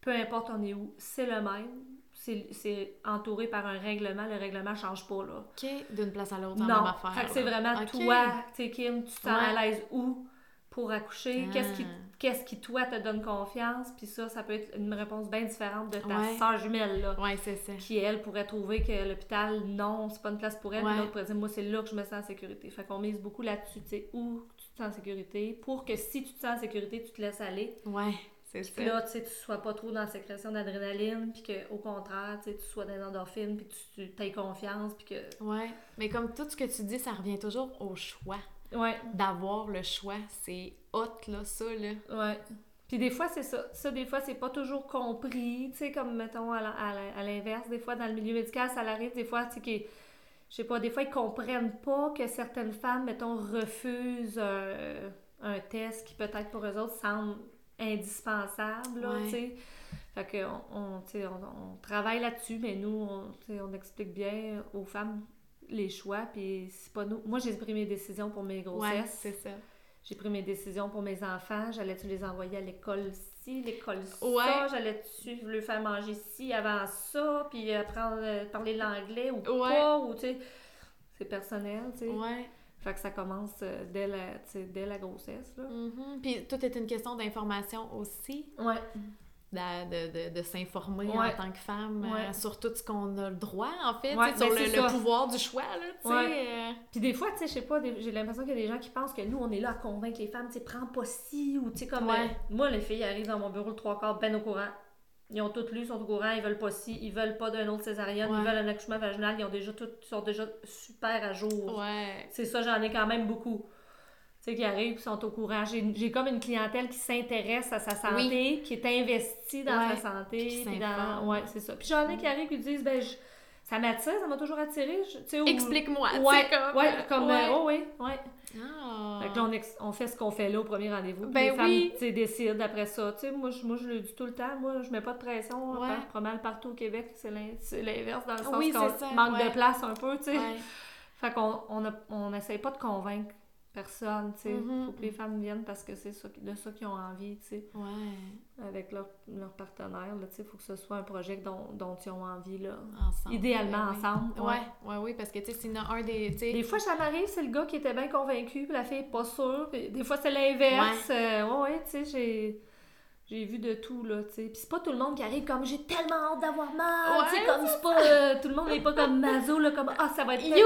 Peu importe on est où, c'est le même. C'est entouré par un règlement. Le règlement change pas, là. OK, d'une place à l'autre non. même affaire. Fait que c'est vraiment toi, tu sais, Kim, tu te sens Ouais. à l'aise où pour accoucher? Qu'est-ce qui, Ah. qu'est-ce qui, toi, te donne confiance? Puis ça, ça peut être une réponse bien différente de ta Ouais. sœur jumelle, là Ouais, c'est ça. qui, elle, pourrait trouver que l'hôpital, non, c'est pas une place pour elle. Ouais. L'autre pourrait dire, moi, c'est là que je me sens en sécurité. Fait qu'on mise beaucoup là-dessus, tu sais, où tu te sens en sécurité, pour que si tu te sens en sécurité, tu te laisses aller. Ouais, c'est ça. Puis là, tu sais, tu sois pas trop dans la sécrétion d'adrénaline, puis qu'au contraire, tu sais, tu sois dans les endorphines, puis que tu, aies confiance, puis que... Ouais, mais comme tout ce que tu dis, ça revient toujours au choix. Ouais. d'avoir le choix. C'est hot, là, ça, là. Ouais. Puis des fois, c'est ça. Ça, des fois, c'est pas toujours compris. Tu sais, comme, mettons, à l'inverse, des fois, dans le milieu médical, ça arrive, des fois, tu sais, je sais pas, des fois, ils comprennent pas que certaines femmes, mettons, refusent un, un test qui, peut-être, pour eux autres, semble indispensable, là, Ouais. Fait que, on, on, travaille là-dessus, mais nous, on, explique bien aux femmes les choix, puis c'est pas nous. Moi, j'ai pris mes décisions pour mes Ouais, grossesses. c'est ça. J'ai pris mes décisions pour mes enfants. J'allais-tu les envoyer à l'école ci, l'école ça? Ouais. J'allais-tu leur faire manger ci avant ça? Puis apprendre à parler l'anglais ou Ouais. pas? Ou, tu sais, c'est personnel, tu sais. Ouais. Fait que ça commence euh, dès la, dès la grossesse, là. Mhm. Puis tout est une question d'information aussi, Ouais. de, de, de, s'informer Ouais. en tant que femme euh, sur tout ce qu'on a le droit, en fait, Ouais, sur ben, le, le pouvoir du choix, là, euh, Puis des fois, tu sais, je sais pas, j'ai l'impression qu'il y a des gens qui pensent que nous, on est là à convaincre les femmes, tu prends pas ci, ou tu sais, comme... Ouais. euh, moi, les filles arrivent dans mon bureau le trois quarts, ben au courant. Ils ont toutes lu, ils sont au courant, ils veulent pas ci, ils veulent pas d'un autre césarienne, Ouais. ils veulent un accouchement vaginal, ils ont déjà tout, sont déjà super à jour. Ouais. C'est ça, j'en ai quand même beaucoup. Tu sais, qui arrivent, qui sont au courant. J'ai j'ai comme une clientèle qui s'intéresse à sa santé, qui est investie dans Ouais. sa santé. Qui puis dans... Ouais, c'est ça. Puis j'en ai qui arrivent qui disent, ben, je- ça m'attire, ça m'a toujours attiré. Explique-moi, Ouais, comme... ouais, comme, ouais. euh, oh, oui, ouais. Ah. Fait que là, on, ex- on fait ce qu'on fait là au premier rendez-vous. Ben les femmes, oui. tu sais, décident après ça. Moi, je, moi, je le dis tout le temps. Moi, je mets pas de pression. Ouais. Pas, pas mal partout au Québec, c'est l'in- c'est l'inverse dans le sens Oui, qu'on manque ouais. de place un peu, tu sais. Ouais. Fait qu'on on a- on n'essaye pas de convaincre personne, tu sais. Mhm. Faut que les femmes viennent parce que c'est de ça qu'ils ont envie, tu sais. Ouais. Avec leur, leur partenaire, tu sais. Faut que ce soit un projet dont, dont ils ont envie, là. Ensemble. Idéalement Ben oui. ensemble. Ouais, ouais, oui, parce que, tu sais, s'il y en a un des... Des fois, ça m'arrive, c'est le gars qui était bien convaincu, puis la fille est pas sûre. Puis des fois, c'est l'inverse. Euh, Ouais, ouais, tu sais, j'ai... J'ai vu de tout, là, tu sais. Puis c'est pas tout le monde qui arrive comme « j'ai tellement hâte d'avoir mal tu sais, comme c'est pas... euh, tout le monde n'est pas comme Mazo, là, comme « ah, ça va être... Youpi!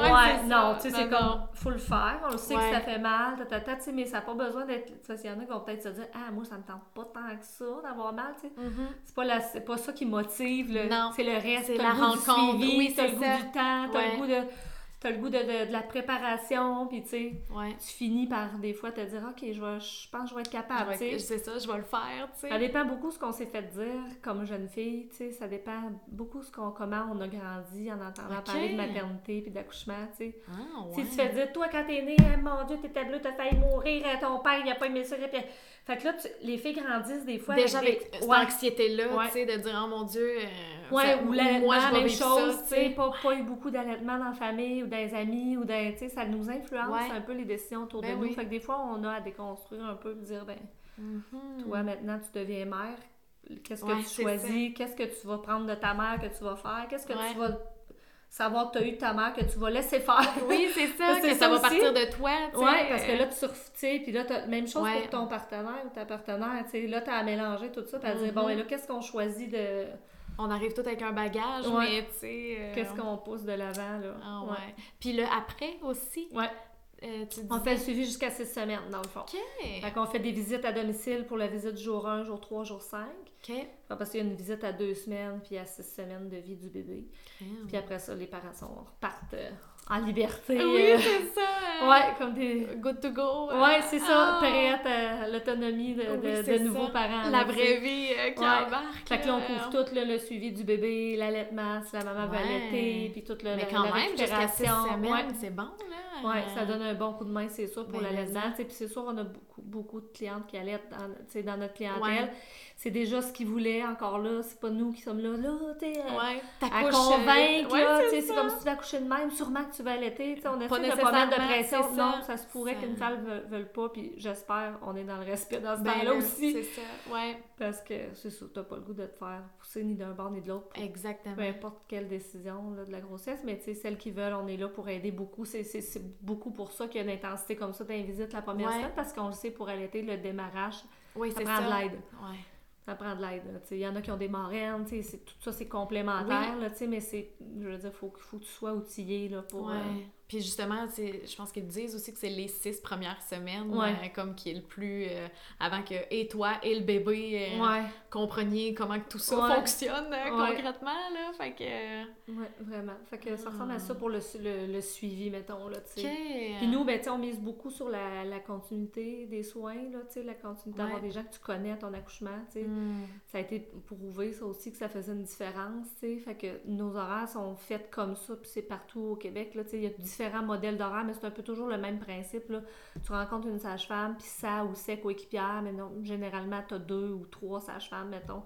Ouais, Ouais, c'est non, tu sais, c'est Non, comme, faut le faire, on le sait Ouais. que ça fait mal, ta, ta, ta, tu sais, mais ça n'a pas besoin d'être, ça, il y en a qui vont peut-être se dire, ah, moi, ça me tente pas tant que ça d'avoir mal, tu sais. Mhm. C'est pas, la, c'est pas ça qui motive, le, Non. c'est le reste, C'est la rencontre, suivi, oui, t'as c'est le goût du temps, t'as le goût de, t'as le goût de, de, de la préparation, puis tu sais, Ouais. tu finis par, des fois, te dire, ok, je, vais, je pense que je vais être capable. C'est ça, je vais le faire. Ça dépend beaucoup ce qu'on s'est fait dire comme jeune fille, tu sais, ça dépend beaucoup ce qu'on, comment on a grandi en entendant parler de maternité puis d'accouchement, tu sais. Ah, Si tu fais dire, toi, quand t'es né, hein, mon Dieu, t'étais bleu, t'as failli mourir, hein, ton père, il a pas aimé ça. Puis... Fait que là, tu- les filles grandissent des fois. Déjà avec des- cette Ouais. anxiété-là, tu sais, de dire, oh mon Dieu, euh, Ouais, ça- ou l'allaitement, même chose, tu sais, pas, pas eu beaucoup d'allaitement dans la famille ou dans les amis ou dans, tu sais, ça nous influence Ouais. un peu les décisions autour Ben de nous. oui. Fait que des fois, on a à déconstruire un peu, dire, ben, Mhm. toi, maintenant, tu deviens mère, qu'est-ce que Ouais, tu choisis, qu'est-ce que tu vas prendre de ta mère que tu vas faire, qu'est-ce que Ouais. tu vas savoir que tu as eu de ta mère que tu vas laisser faire. Oui, c'est ça, Parce que ça ça va aussi. partir de toi, tu. Ouais, parce que euh, là, tu tu sais, puis là, t'as même chose Ouais. pour ton partenaire ou ta partenaire, tu sais, là, t'as à mélanger tout ça, puis à dire, Mhm. bon, et là, qu'est-ce qu'on choisit de... on arrive tout avec un bagage, Ouais. mais tu sais... euh, Qu'est-ce qu'on pousse de l'avant, là? Ah ouais. Puis le après aussi, Ouais. euh, tu On fait le suivi jusqu'à six semaines, dans le fond. OK. Fait qu'on fait des visites à domicile pour la visite jour 1, jour 3, jour 5. OK. Parce qu'il y a une visite à deux semaines, puis à six semaines de vie du bébé. Puis après ça, les parents sont, repartent euh, en liberté. Oui, euh, c'est ça. ouais, comme des... Good to go. euh, Ouais, c'est ça, prête à l'autonomie de, de, Oui, de c'est nouveaux ça. parents. La vraie vie euh, qui Ouais. embarque. Fait que là, on couvre tout là, le suivi du bébé, l'allaitement, si la maman Ouais. allaiter, puis toute le, Mais la, quand la même, jusqu'à six récupération. semaines, Ouais. c'est bon, là. Ouais, ça donne un bon coup de main, c'est sûr, pour Ben, l'allaitement. Puis c'est sûr, on a beaucoup, beaucoup de clientes qui allaitent dans, dans notre clientèle. C'est déjà ce qu'ils voulaient, encore là. C'est pas nous qui sommes là, là, tu euh, Ouais, à t'accouches, convaincre, euh, ouais, c'est ça. comme si tu veux accoucher de même, sûrement que tu vas allaiter, tu on essaie Pas de pas mettre de pression, c'est non, ça. ça se pourrait Ça- qu'une femme ne veuille pas, puis j'espère, on est dans le respect dans ce Ben temps-là là, aussi, C'est ça, ouais, parce que c'est sûr, t'as pas le goût de te faire pousser ni d'un bord ni de l'autre, exactement. peu importe quelle décision là, de la grossesse, mais tu sais, celles qui veulent, on est là pour aider beaucoup, c'est beaucoup pour ça qu'il y a une intensité comme ça dans les visites la première semaine, parce qu'on le sait, pour allaiter, le démarrage, oui, ça c'est prend ça. de l'aide. Ouais. Ça prend de l'aide. là. Il y en a qui ont des marraines, tout ça c'est complémentaire, là, tu sais, mais c'est, je veux dire, faut, faut que tu sois outillé là, pour... Ouais. euh, Puis justement, je pense qu'ils disent aussi que c'est les six premières semaines, Ouais. euh, comme qui est le plus... euh, avant que et toi et le bébé euh, Ouais, compreniez comment que tout ça Ouais. fonctionne concrètement, là. Fait que... ouais, vraiment. Fait que ça ressemble à ça pour le, su- le, le suivi, mettons, là, tu sais. OK. Puis nous, ben, tu sais, on mise beaucoup sur la, la continuité des soins, là, tu sais, la continuité d'avoir des gens que tu connais à ton accouchement, tu sais. Hmm. Ça a été prouvé, ça aussi, que ça faisait une différence, tu sais. Fait que nos horaires sont faits comme ça, puis c'est partout au Québec, là, tu sais. Il y a différents modèles d'horaires, mais c'est un peu toujours le même principe, là. Tu rencontres une sage-femme, puis ça ou c'est coéquipière, mais non, généralement, tu as deux ou trois sages-femmes, mettons.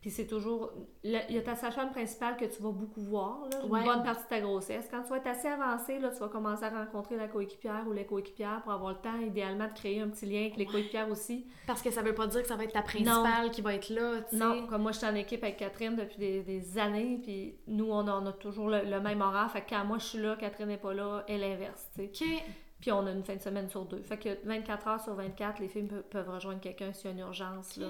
Puis c'est toujours... Il y a ta sage-femme principale que tu vas beaucoup voir, là, Ouais. une bonne partie de ta grossesse. Quand tu vas être assez avancé, là, tu vas commencer à rencontrer la coéquipière ou les coéquipières pour avoir le temps, idéalement, de créer un petit lien avec les coéquipières aussi. Parce que ça veut pas dire que ça va être ta principale qui va être là, tu sais. Non, comme moi, je suis en équipe avec Catherine depuis des, des années, puis nous, on a, on a toujours le, le même horaire. Fait que quand moi, je suis là, Catherine n'est pas là, et l'inverse, tu sais. OK. Puis on a une fin de semaine sur deux. Fait que 24 heures sur 24, les filles pe- peuvent rejoindre quelqu'un s'il y a une urgence, là.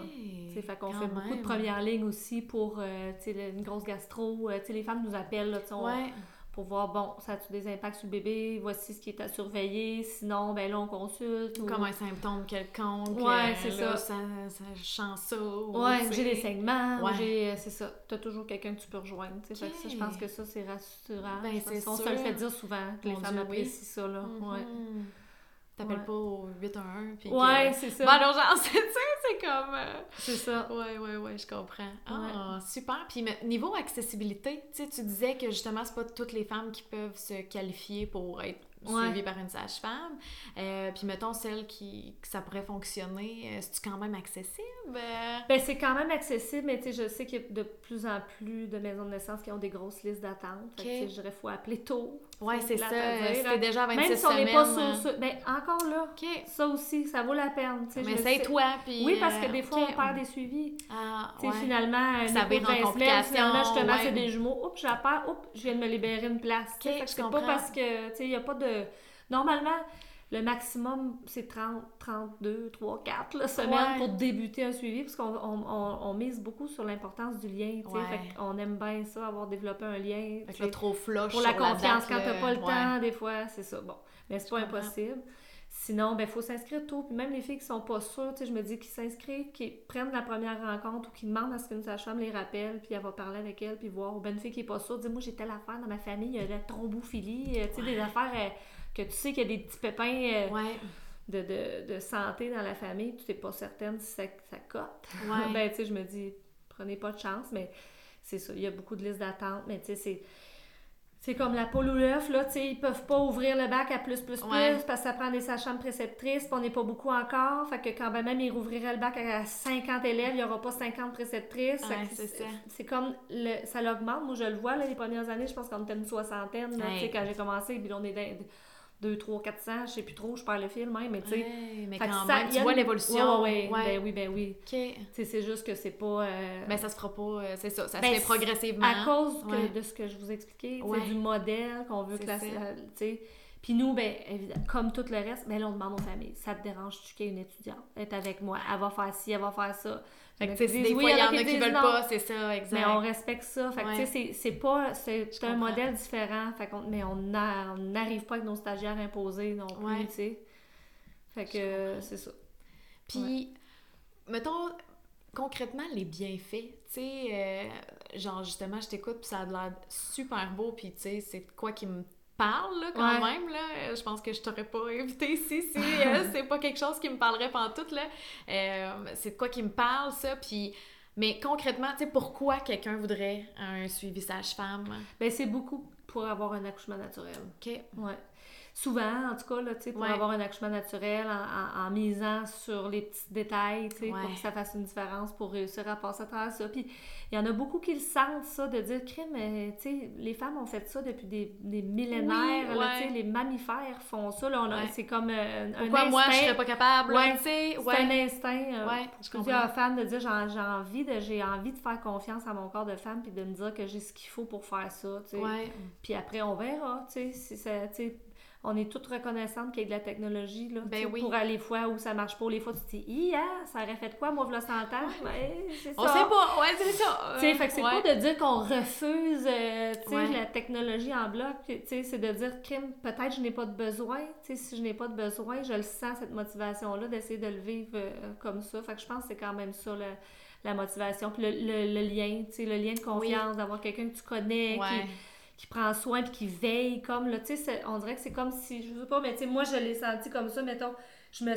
Fait qu'on fait beaucoup de première ligne aussi pour euh, une grosse gastro. Euh, les femmes nous appellent là, on- Ouais. Pour voir, bon, ça a-tu des impacts sur le bébé, voici ce qui est à surveiller, sinon, ben là, on consulte. ou- Comme un symptôme quelconque. Ouais, euh, c'est ça. ça. Ça chante ça. ou, Ouais, j'ai des saignements, ou Ouais. j'ai... C'est ça. T'as toujours quelqu'un que tu peux rejoindre. tu sais. Fait que ça, je pense que ça, c'est rassurant. Ben, c'est qu'on se le fait dire souvent, que les femmes oui. apprécient ça, là. Ouais, Mhm. T'appelles Ouais. pas au 811 puis ouais c'est ça. L'urgence, tu sais, c'est comme... euh, C'est ça. Ouais, ouais, ouais, je comprends. Ah, super. Puis mais, niveau accessibilité, tu sais, tu disais que justement, c'est pas toutes les femmes qui peuvent se qualifier pour être Ouais. suivies par une sage-femme. Euh, puis mettons, celles qui, que ça pourrait fonctionner, euh, c'est-tu quand même accessible? Ben, c'est quand même accessible, mais tu sais, je sais qu'il y a de plus en plus de maisons de naissance qui ont des grosses listes d'attente. Fait que, je dirais, faut appeler tôt. Ouais, c'est ça. dire, C'était hein. déjà à 26 Même si on n'est pas sur, euh, sur- Ben, encore là, OK. ça aussi, ça vaut la peine. Mais le c'est sais. toi, puis... Oui, parce que euh, des fois, OK. on perd des suivis. Ah, ouais. finalement, Ça vire en 20 semaines, finalement, complication, justement, ouais. c'est des jumeaux. Oups, je la perds. Oups, je viens de me libérer une place. Tu sais, Ok, fait que je c'est pas parce que, tu sais, il n'y a pas de... Normalement, le maximum, c'est 30, 32, 3, 4 là, semaines Ouais. pour débuter un suivi, parce qu'on on, on- on mise beaucoup sur l'importance du lien. Ouais. Fait qu'on aime bien ça, avoir développé un lien. Fait là, trop Pour la confiance, date, quand t'as pas le Ouais. temps, des fois, c'est ça. Bon, mais c'est pas comprends. impossible. Sinon, ben, il faut s'inscrire tôt. Puis même les filles qui sont pas sûres, je me dis qu'ils s'inscrivent, qu'ils prennent la première rencontre ou qu'ils demandent à ce qu'une sage-femme les rappelle, puis elle va parler avec elle, puis voir. Ou ben, une fille qui est pas sûre, dis moi j'ai telle affaire dans ma famille, il y a la thrombophilie, euh, tu sais, des affaires euh, que tu sais qu'il y a des petits pépins euh, Ouais, de, de, de santé dans la famille, tu n'es pas certaine si ça, ça cote. ouais. ben, tu sais, je me dis, prenez pas de chance, mais c'est ça. Il y a beaucoup de listes d'attente, mais tu sais, c'est. C'est comme la poule ou l'œuf, là, tu sais, ils peuvent pas ouvrir le bac à plus, plus, plus, Ouais. parce que ça prend des sages-femmes préceptrices, puis on n'est pas beaucoup encore, fait que quand ben même ils rouvriraient le bac à 50 élèves, il y aura pas 50 préceptrices. Ouais, c'est comme, le, ça l'augmente, moi je le vois, là, les premières années, je pense qu'on était une soixantaine, tu sais, quand j'ai commencé, puis on est dans 2, 3, 400, je sais plus trop, je perds le fil même, mais tu sais, Ouais, mais que quand ça- même, tu vois une- l'évolution. Ouais, ben oui, ben oui. OK. Tu sais, c'est juste que c'est pas. euh, Ben, ça se fera pas, euh, c'est ça, ça Ben, se fait progressivement. à cause que- de ce que je vous expliquais, du modèle qu'on veut la- tu sais. Puis nous, ben, évidemment, comme tout le reste, ben là, on demande aux familles. Ça te dérange-tu qu'il y ait une étudiante? Elle est avec moi. Elle va faire ci, elle va faire ça. Fait y que, en des oui, fois, il y en a qui veulent non. pas, c'est ça, exact. Mais on respecte ça. Fait que, Ouais. tu sais, c'est- pas. C'est un modèle différent. Fait qu'on- mais on n'a- on n'arrive pas avec nos stagiaires imposés non plus, Ouais. tu sais. Fait que c'est ça. Puis, mettons, concrètement, les bienfaits, tu sais, euh, genre, justement, je t'écoute, puis ça a l'air super beau, puis tu sais, c'est de quoi qui me parle, là, quand Ouais. même, là. Je pense que je t'aurais pas invité ici si euh, c'est pas quelque chose qui me parlerait pantoute, là. Euh, c'est de quoi qui me parle, ça, puis... Mais concrètement, tu sais, pourquoi quelqu'un voudrait un suivi sage-femme? Ben, c'est beaucoup pour avoir un accouchement naturel. OK. Ouais. Souvent, en tout cas, là, pour Ouais. avoir un accouchement naturel, en, en- en misant sur les petits détails, Ouais. pour que ça fasse une différence, pour réussir à passer à travers ça. Puis, il y en a beaucoup qui le sentent, ça, de dire, crime, mais, tu les femmes ont fait ça depuis des, des millénaires, Oui, là, ouais. tu sais, les mammifères font ça, là, on a- Ouais. c'est comme euh, un Pourquoi moi, je instinct. serais pas capable? C'est un instinct. euh, Ouais, je plusieurs comprends. femmes de dire j'ai j'ai envie de j'ai envie de faire confiance à mon corps de femme puis de me dire que j'ai ce qu'il faut pour faire ça tu sais. Ouais. Puis après, on verra, tu sais, si ça, tu sais, on est toutes reconnaissantes qu'il y ait de la technologie, là, Ben oui. pour aller les fois où ça marche pas, les fois tu te dis, hein, ça aurait fait quoi, moi, v'là 100 ans? Ben, On ça. sait pas, ouais, c'est ça. Fait que c'est Ouais. pas de dire qu'on refuse euh, Ouais. la technologie en bloc, c'est de dire crime, peut-être je n'ai pas de besoin, si je n'ai pas de besoin, je le sens cette motivation-là d'essayer de le vivre euh, comme ça. Fait que je pense que c'est quand même ça la, la motivation. Puis le, le- le lien, le lien de confiance, d'avoir quelqu'un que tu connais, qui, qui prend soin puis qui veille comme là, tu sais, on dirait que c'est comme si, je sais pas, mais tu sais, moi je l'ai senti comme ça, mettons, je me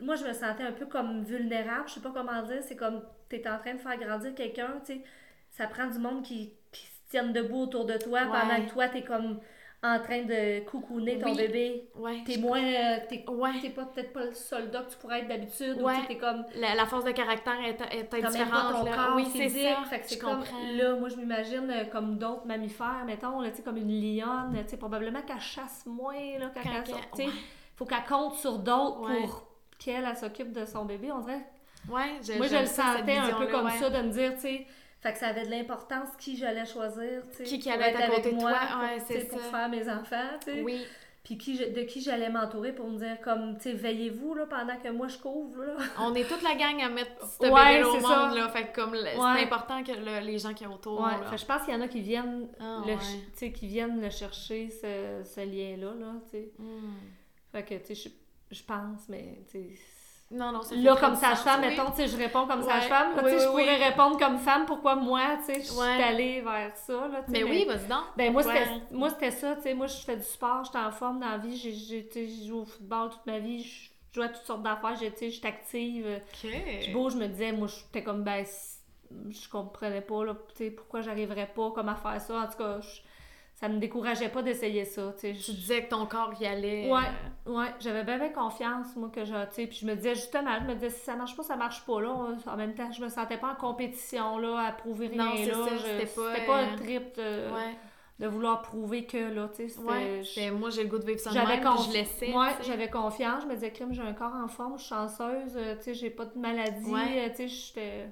moi je me sentais un peu comme vulnérable, je sais pas comment dire, c'est comme t'es en train de faire grandir quelqu'un, tu sais, ça prend du monde qui, qui se tienne debout autour de toi Ouais. pendant que toi t'es comme en train de coucouner ton Oui. bébé. Ouais. T'es moins, euh, t'es Ouais. pas peut-être pas le soldat que tu pourrais être d'habitude, Ouais. t'es comme La, la force de caractère est, est peut-être T'as même pas différente. ton là. corps oui, c'est ça. Fait que c'est Je comme, comprends. là, moi, je m'imagine euh, comme d'autres mammifères, mettons, là, comme une lionne, tu sais, probablement qu'elle chasse moins, là, quand, Quand elle ouais. Faut qu'elle compte sur d'autres pour qu'elle, elle s'occupe de son bébé. On dirait, Ouais, je, moi, je le sentais un peu comme ça, de me dire, tu sais, fait que ça avait de l'importance qui j'allais choisir, tu sais. Qui qui allait être à avec côté de moi, ouais, pour faire mes enfants, tu sais. Oui. Puis qui, je- de qui j'allais m'entourer pour me dire, comme, tu sais, veillez-vous, là, pendant que moi, je couvre, là. On est toute la gang à mettre ce Ouais, au monde, ça. là. Fait que comme Ouais. c'est important que le- les gens qui sont autour. Ouais, là. fait que je pense qu'il y en a qui viennent Ah, le, ouais. ch- tu sais, qui viennent le chercher, ce, ce lien-là, là, tu sais. Hmm. Fait que, tu sais, je, je pense, mais, tu sais... Non, non, ça Là, comme sage-femme, oui. mettons, tu sais, je réponds comme Ouais, sage-femme, oui, tu sais, je pourrais répondre comme femme, pourquoi moi, tu sais, je suis Ouais. allée vers ça, là, tu sais. Mais oui, vas-y donc. Ben moi, moi, c'était ça, tu sais, moi, je fais du sport, j'étais en forme dans la vie, j'ai, joué au football toute ma vie, je jouais à toutes sortes d'affaires, tu sais, j'étais active, Ok. Puis beau, je me disais, moi, j'étais comme, ben, je comprenais pas, là, tu sais, pourquoi j'arriverais pas, comme à faire ça. En tout cas, je- ça me décourageait pas d'essayer ça, tu Je- disais que ton corps y allait. Ouais, euh, ouais, j'avais bien, bien confiance, moi, que je, tu sais, puis je me disais, justement, je me disais, si ça marche pas, ça marche pas, là. En même temps, je me sentais pas en compétition, là, à prouver rien, Non, là. c'était pas, C'était pas euh, un trip de, Ouais. de vouloir prouver que, là, tu sais. Ouais. je- moi, j'ai le goût de vivre ça de même, conf- je laissais. Ouais, j'avais confiance. Je me disais, crime, j'ai un corps en forme, je suis chanceuse, euh, tu sais, j'ai pas de maladie, Ouais. euh, tu sais, j'étais.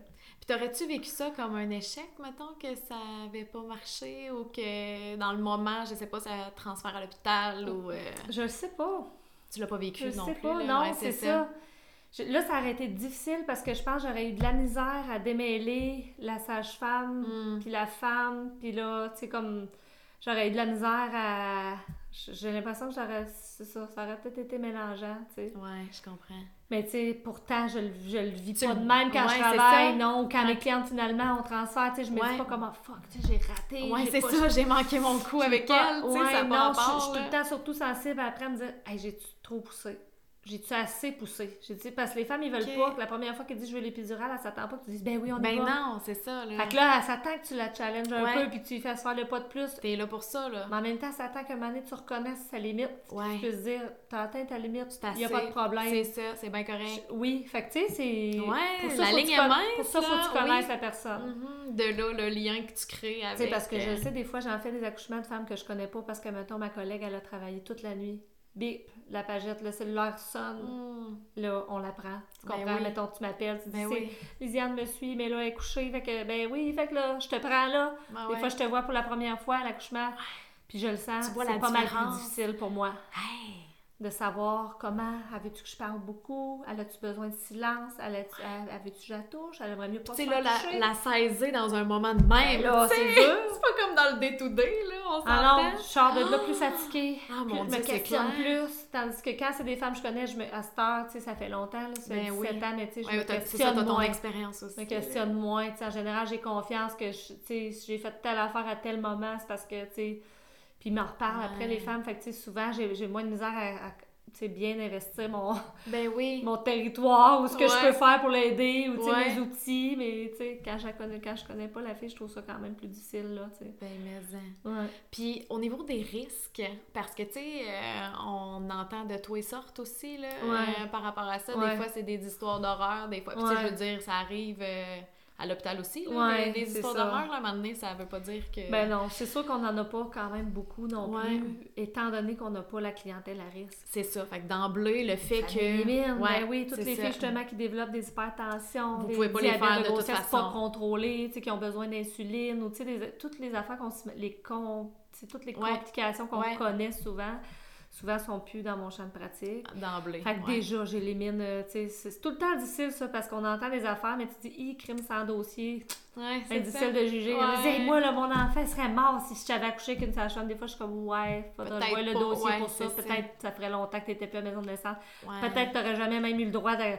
T'aurais-tu vécu ça comme un échec, mettons, que ça avait pas marché ou que dans le moment, je sais pas, ça transfère à l'hôpital ou. euh, Je le sais pas. tu l'as pas vécu Je non sais plus. pas, là? non, Ouais, c'est ça. Je- là, ça aurait été difficile parce que je pense que j'aurais eu de la misère à démêler la sage-femme, Hmm. puis la femme, puis là, tu sais, comme. J'aurais eu de la misère à. J'ai l'impression que j'aurais. C'est ça, ça aurait peut-être été mélangeant, tu sais. Ouais, je comprends. Mais tu sais, pourtant, je, le- je le vis Tu pas de même quand ouais, je travaille, non, quand mes clientes, finalement, on transfère, tu sais, je me Ouais. dis pas comment, fuck, tu sais, j'ai raté. Ouais, j'ai c'est ça, j'ai manqué mon coup j'ai avec pas- elle, tu sais, ça non, je- suis tout le temps surtout sensible après me dire, hey, j'ai-tu trop poussé? J'ai-tu assez poussé? J'ai dit, parce que les femmes, ils veulent Ok. pas que la première fois qu'elles disent je veux l'épidurale, elles s'attendent pas que tu dises, ben oui, on y Ben va. non, c'est ça, là. Fait que là, elle s'attend que tu la challenges un Ouais. peu puis que tu lui fasses faire le pas de plus. T'es là pour ça, là. Mais en même temps, elle s'attend qu'à un moment donné, tu reconnaisses sa limite. Ouais. Tu peux se dire, t'as atteint ta limite, C'est il n'y a pas de problème. C'est ça, c'est bien correct. Je- Oui, fait que tu sais, c'est. Ouais, pour la faut que ligne tu est mince, Pour ça, faut que tu connaisses oui. la personne. Mhm. De là, le lien que tu crées Tu sais, avec... parce que euh, je sais, des fois, j'en fais des accouchements de femmes que je connais pas parce que, mettons, ma collègue, elle a travaillé toute la nuit. Bip, la pagette, le cellulaire sonne. hmm, Là, on la prend. Tu Ben comprends? oui. Mettons, tu m'appelles, tu dis, Ben oui. Lisiane me suit, mais là, elle est couchée. Fait que, ben oui, fait que là, je te prends là. Ben Des ouais. fois, je te vois pour la première fois à l'accouchement. Puis je le sens, c'est pas mal plus difficile pour moi. Hey! De savoir comment, veut-tu que je parle beaucoup, a-tu besoin de silence, elle, a elle, aimerait mieux pas Tu sais, se là, la, la saisir dans un moment de même, Ben c'est dur. C'est pas comme dans le day-to-day, là, on s'entend. Ah non, je sors de là plus fatiguée, Ah, mon je Dieu, me questionne plus, tandis que quand c'est des femmes que je connais, je me, à cette heure, tu sais, ça fait longtemps, là, ça fait Ben 17 oui. ans, mais tu sais, je Ouais, me ça, questionne t'as ton moins. expérience aussi. Je me questionne moins, tu sais, en général, j'ai confiance que, tu sais, si j'ai fait telle affaire à tel moment, c'est parce que, tu sais, puis ils me reparlent après, les femmes, fait que, tu sais, souvent, j'ai j'ai moins de misère à, bien investir mon Ben oui. mon territoire ou ce que je peux faire pour l'aider ou tu sais, Ouais. mes outils. Mais tu sais quand je connais quand je connais pas la fille je trouve ça quand même plus difficile là tu sais. Ben, mais ouais. Puis au niveau des risques, parce que tu sais, euh, on entend de tout et sortes aussi là, euh, par rapport à ça. Des fois, c'est des histoires d'horreur, des fois. Je veux dire, ça arrive euh, à l'hôpital aussi. Là, Ouais, des, des histoires d'horreur, là, à un moment donné, ça veut pas dire que. ben non c'est sûr qu'on en a pas quand même beaucoup non Ouais. plus étant donné qu'on n'a pas la clientèle à risque C'est ça. Fait que d'emblée, le fait Ça que. élimine. Ouais, ben oui, toutes les ça. filles justement qui développent des hypertensions, Vous des pouvez pas les faire de toute grossesse façon. pas sais, qui ont besoin d'insuline, ou tu sais, toutes les affaires qu'on se met- les sais, toutes les Ouais. complications qu'on Ouais. connaît souvent, souvent, sont plus dans mon champ de pratique. D'emblée. Fait que ouais. déjà, j'élimine, euh, c'est tout le temps difficile, ça, parce qu'on entend des affaires, mais tu dis, hi, crime sans dossier. Ouais, C'est difficile de juger. Ouais. On dit, moi, là, mon enfant serait mort si je t'avais accouché avec une sage-femme. Des fois, je suis comme, ouais, faudrait que vois le dossier pour ça. Peut-être ça ferait longtemps que t'étais plus à la maison de naissance. Peut-être t'aurais jamais même eu le droit de-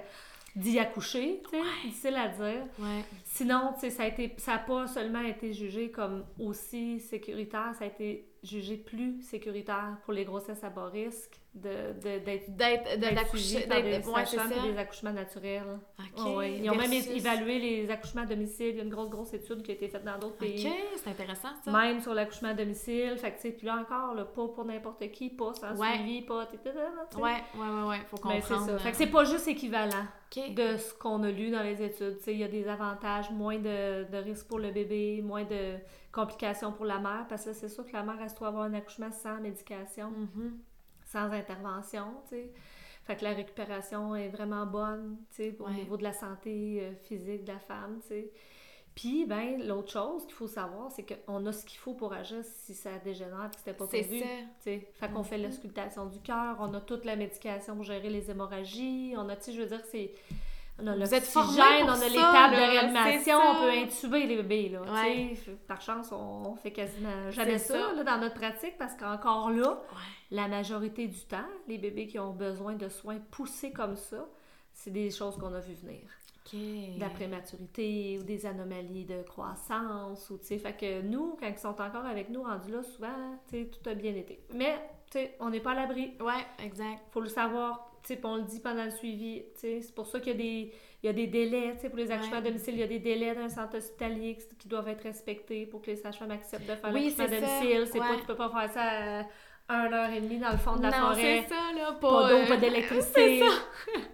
d'y accoucher, tu sais. Difficile à dire. Ouais. Sinon, tu sais, ça a été, ça a pas seulement été jugé comme aussi sécuritaire, ça a été jugé plus sécuritaire pour les grossesses à bas risque de, d'être D'être, d'être ouais, c'est des accouchements naturels. Ok. Ouais, ouais. Ils ont même évalué les accouchements à domicile. Il y a une grosse, grosse étude qui a été faite dans d'autres pays. Ok, c'est intéressant ça. Même sur l'accouchement à domicile. Fait que, tu puis là encore, là, pas pour n'importe qui, pas sans Ouais. suivi, pas... Ouais, ouais, ouais, ouais, faut Mais c'est comprendre. ça. Fait que euh, c'est pas juste équivalent de ce qu'on a lu dans les études. Tu sais, il y a des avantages, moins de, de risques pour le bébé, moins de complications pour la mère, parce que c'est sûr que la mère, elle se doit avoir un accouchement sans médication, Mhm. Sans intervention, tu sais. Fait que la récupération est vraiment bonne, tu sais, au Ouais. niveau de la santé euh, physique de la femme, tu sais. Puis, ben, l'autre chose qu'il faut savoir, c'est qu'on a ce qu'il faut pour agir si ça dégénère et que c'était pas C'est prévu. ça. tu sais. Fait qu'on fait Mhm. l'auscultation du cœur, on a toute la médication pour gérer les hémorragies, on a, tu sais, je veux dire, c'est... Vous êtes formés pour on a les tables de réanimation, on peut intuber les bébés, là, Ouais. Par chance, on, fait quasiment jamais ça, ça. là, dans notre pratique, parce qu'encore là, Ouais. la majorité du temps, les bébés qui ont besoin de soins poussés comme ça, c'est des choses qu'on a vu venir. Ok. De la prématurité ou des anomalies de croissance. Ou, fait que nous, quand ils sont encore avec nous, rendus là, souvent, tout a bien été. Mais, on n'est pas à l'abri. Ouais, exact. faut le savoir, puis on le dit pendant le suivi. C'est pour ça qu'il y a des, il y a des délais, pour les accouchements Ouais. à domicile, il y a des délais dans un centre hospitalier qui, qui doivent être respectés pour que les sages-femmes acceptent de faire Oui, l'accouchement à domicile. C'est Ouais. pas, tu peux pas faire ça à 1 heure et demie dans le fond de la non, forêt. c'est ça, là. Pas Pas, d'eau, euh, pas d'électricité.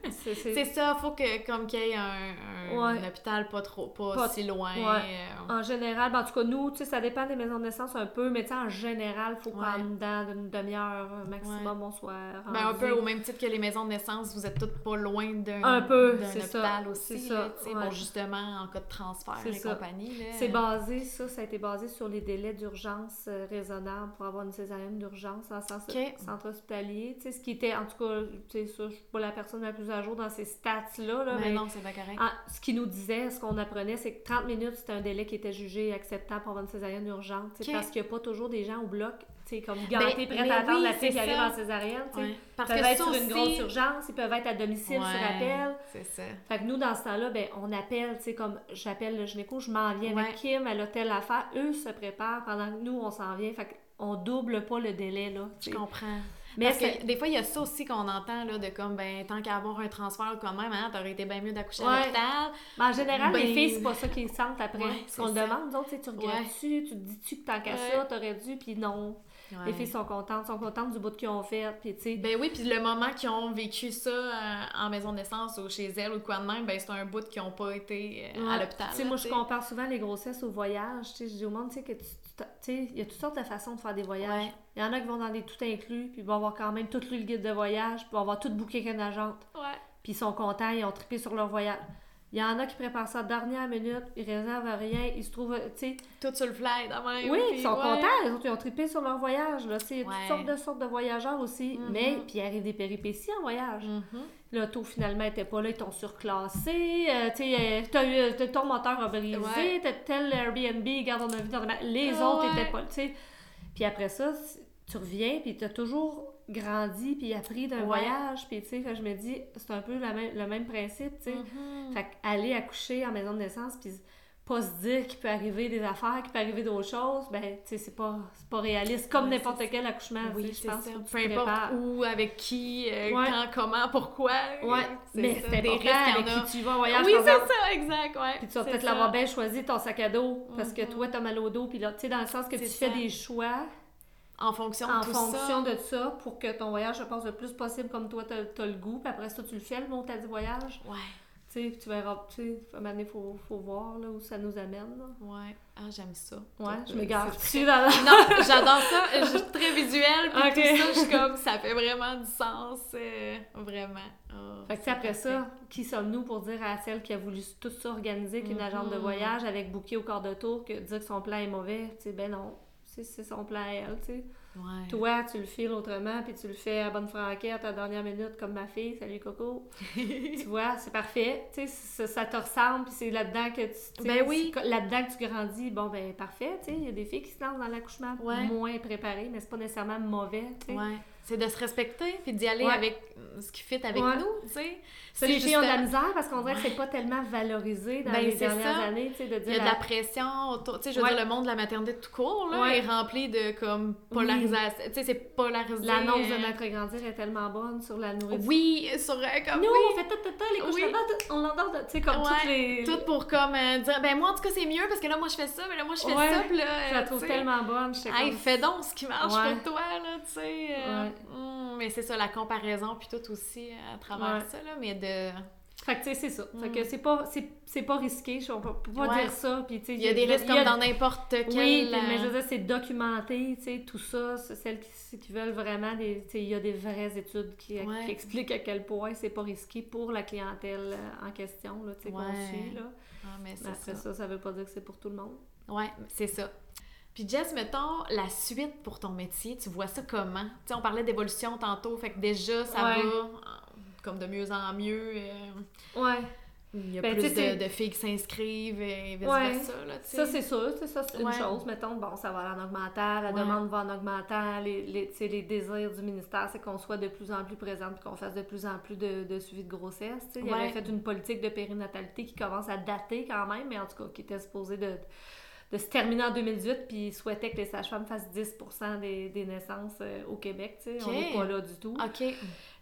C'est C'est ça, faut que, comme qu'il y ait un, un, Ouais. un hôpital pas trop, pas, Pas- si loin. ouais. euh, En général, ben, en tout cas, nous, tu sais, ça dépend des maisons de naissance un peu, mais tu sais, en général, il faut prendre dedans d'une demi-heure euh, maximum, on soit Ben, un peu au même titre que les maisons de naissance, vous êtes toutes pas loin d'un Un peu, d'un c'est ça, hôpital aussi, c'est là, ça, justement en cas de transfert C'est et ça. compagnie. là. C'est basé, ça, ça a été basé sur les délais d'urgence raisonnables pour avoir une césarienne d'urgence en centre, Ok. centre hospitalier. Tu sais, ce qui était, en tout cas, tu sais, ça, je suis pas la personne la plus à jour dans ces stats-là, là, Mais mais non, c'est pas correct. ce qui nous disait, ce qu'on apprenait, c'est que 30 minutes, c'était un délai qui était jugé acceptable pour avoir une césarienne urgente. tu sais, Ok. Parce qu'il n'y a pas toujours des gens au bloc, tu sais, comme Ben, prêts mais à attendre oui, la fille qui arrive en césarienne. Ouais. Parce Ils peuvent que être sur aussi... une grosse urgence, ils peuvent être à domicile sur appel. C'est ça. Fait que nous, dans ce temps-là, ben, on appelle, tu sais, comme j'appelle le gynéco, je m'en viens Ouais. avec Kim, elle a telle affaire. Eux se préparent pendant que nous, on s'en vient. Fait qu'on double pas le délai, là. tu comprends? Mais Parce que des fois, il y a ça aussi qu'on entend, là, de comme, ben, tant qu'à avoir un transfert quand même, hein, t'aurais été bien mieux d'accoucher à l'hôpital. Mais en général, Ben- les filles, c'est pas ça qu'ils sentent après. Ouais, Ce qu'on demande, nous autres, c'est tu regrettes-tu, tu te dis-tu que tant qu'à Ouais. ça, t'aurais dû, puis non. Les filles sont contentes, sont contentes du bout qu'ils ont fait, puis tu sais. Ben oui, puis le moment qu'ils ont vécu ça euh, en maison de naissance ou chez elles ou quoi de même, ben c'est un bout qui n'ont pas été euh, à l'hôpital. Tu sais, moi, je compare souvent les grossesses au voyage. Tu sais, je dis au monde, tu sais, que tu, tu- tu sais, il y a toutes sortes de façons de faire des voyages. Ouais. Il y en a qui vont dans des tout inclus, puis ils vont avoir quand même tout lu le guide de voyage, puis ils vont avoir tout booké avec une agente. Ouais. puis ils sont contents, ils ont trippé sur leur voyage. Il y en a qui préparent ça dernière minute, ils réservent rien, ils se trouvent, tu sais, Tout sur le fly, même. oui, puis ils sont ouais. contents, les autres, ils ont trippé sur leur voyage, là, il y a toutes sortes de sortes de voyageurs aussi, Mhm. mais, puis il arrive des péripéties en voyage. Mhm. L'auto, finalement, était pas là, ils t'ont surclassé, euh, tu sais, euh, t'as eu- ton moteur a brisé, Ouais. t'as tel Airbnb, garde on a vu dans les Ah autres ouais. étaient pas là, tu sais. Puis après ça, tu reviens, puis t'as toujours grandi, puis appris d'un Ouais. voyage, puis tu sais, je me dis, c'est un peu la même, le même principe, tu sais. Mhm. Fait aller accoucher en maison de naissance, puis pas se dire qu'il peut arriver des affaires, qu'il peut arriver d'autres choses, ben, tu sais, c'est pas, pas réaliste. Comme Ouais, n'importe quel accouchement, Oui, je pense ça. Peu importe où, avec qui, euh, Ouais. quand, comment, pourquoi. Ouais, mais c'est des risques, avec a. qui tu vas en voyage, Oui, c'est ça, exact, ouais. Puis tu vas peut-être l'avoir bien choisi ton sac à dos, parce que Mhm. toi, t'as mal au dos, puis là, tu sais, dans le sens que tu fais des choix En fonction de en tout fonction ça. de ça pour que ton voyage se passe le plus possible comme toi, t'as as le goût, puis après ça, tu le fais, le t'as dit voyage. Ouais, Tu sais, puis tu verras, tu sais, à un moment donné, faut, faut voir là, où ça nous amène. Là. ouais. Ah, j'aime ça. Ouais, je euh, me gare c'est dessus dans la... Non, j'adore ça. Je suis très visuelle. Puis Ok. tout ça, je suis comme, ça fait vraiment du sens. euh, vraiment. Oh, Fait que après parfait. ça, qui sommes-nous pour dire à celle qui a voulu tout ça organiser, qu'une agente de voyage avec bouquet au quart de tour, que dire que son plan est mauvais? Tu sais, ben non. c'est son plan à elle, tu sais. Ouais. Toi, tu le files autrement, puis tu le fais à bonne franquette à la dernière minute, comme ma fille. Salut, Coco. tu vois, c'est parfait. Tu sais, ça, ça te ressemble, puis c'est là-dedans que tu... Ben oui. Là-dedans que tu grandis. Bon, ben parfait, tu sais. Il y a des filles qui se lancent dans l'accouchement Ouais. moins préparées, mais c'est pas nécessairement mauvais, tu sais. Ouais. C'est de se respecter, puis d'y aller Ouais. avec ce qui fit avec Ouais. nous, tu sais. Ça, C'est les filles ont de la juste- misère parce qu'on dirait que c'est pas tellement valorisé dans Ben, les dernières ça. années, tu sais, de Il dire... y a de la- la pression autour. Tu sais, je veux Ouais. dire, le monde de la maternité tout court, là, Ouais. est rempli de, comme, polarisation. Tu sais, c'est polarisé. L'annonce de euh, notre grandir est tellement bonne sur la nourriture. Oui, sur, euh, comme, Nous, oui, on fait tout, tout, tout, les couches Oui. on l'entend, tu sais, comme Ouais, toutes les... tout pour, comme, euh, dire, ben, moi, en tout cas, c'est mieux, parce que là, moi, je fais ça, mais là, moi, je fais Ouais. ça, puis là, Je la euh, trouve tellement bonne, je sais fais donc ce qui marche Ouais. pour toi, là, tu sais. Hum, mais c'est ça, la comparaison, puis tout aussi à travers Ouais. ça, là, mais de... Fait que, tu sais, c'est ça. Fait que c'est pas, c'est, c'est pas risqué, je- peut pas Ouais. dire ça, puis. Il y a des risques comme a- dans n'importe quel... Oui, puis- mais je euh, veux dire, c'est documenté, tu sais, tout ça, celles qui, qui veulent vraiment, des, tu sais, il y a des vraies études qui, Ouais. qui expliquent à quel point c'est pas risqué pour la clientèle euh, en question, là, tu sais, qu'on Ouais. suit, là. ah, mais c'est Mais après ça. ça, ça veut pas dire que c'est pour tout le monde. Ouais, c'est ça. Puis Jess, mettons, la suite pour ton métier, tu vois ça comment? Tu sais, on parlait d'évolution tantôt, fait que déjà, ça Ouais. va comme de mieux en mieux. euh, Ouais. il y a Ben, plus de, de filles qui s'inscrivent et Ouais. vice-versa, sais. Ça, c'est sûr, ça, c'est Ouais. une chose. Mettons, bon, ça va aller en augmentant, la Ouais. demande va en augmentant, les, les, les désirs du ministère, c'est qu'on soit de plus en plus présent puis qu'on fasse de plus en plus de, de suivi de grossesse. Il Ouais. avait fait une politique de périnatalité qui commence à dater quand même, mais en tout cas, qui était supposée de, de se terminer en 2018, puis souhaitait que les sages-femmes fassent 10 des, des naissances euh, au Québec. tu sais. On n'est pas là du tout. OK.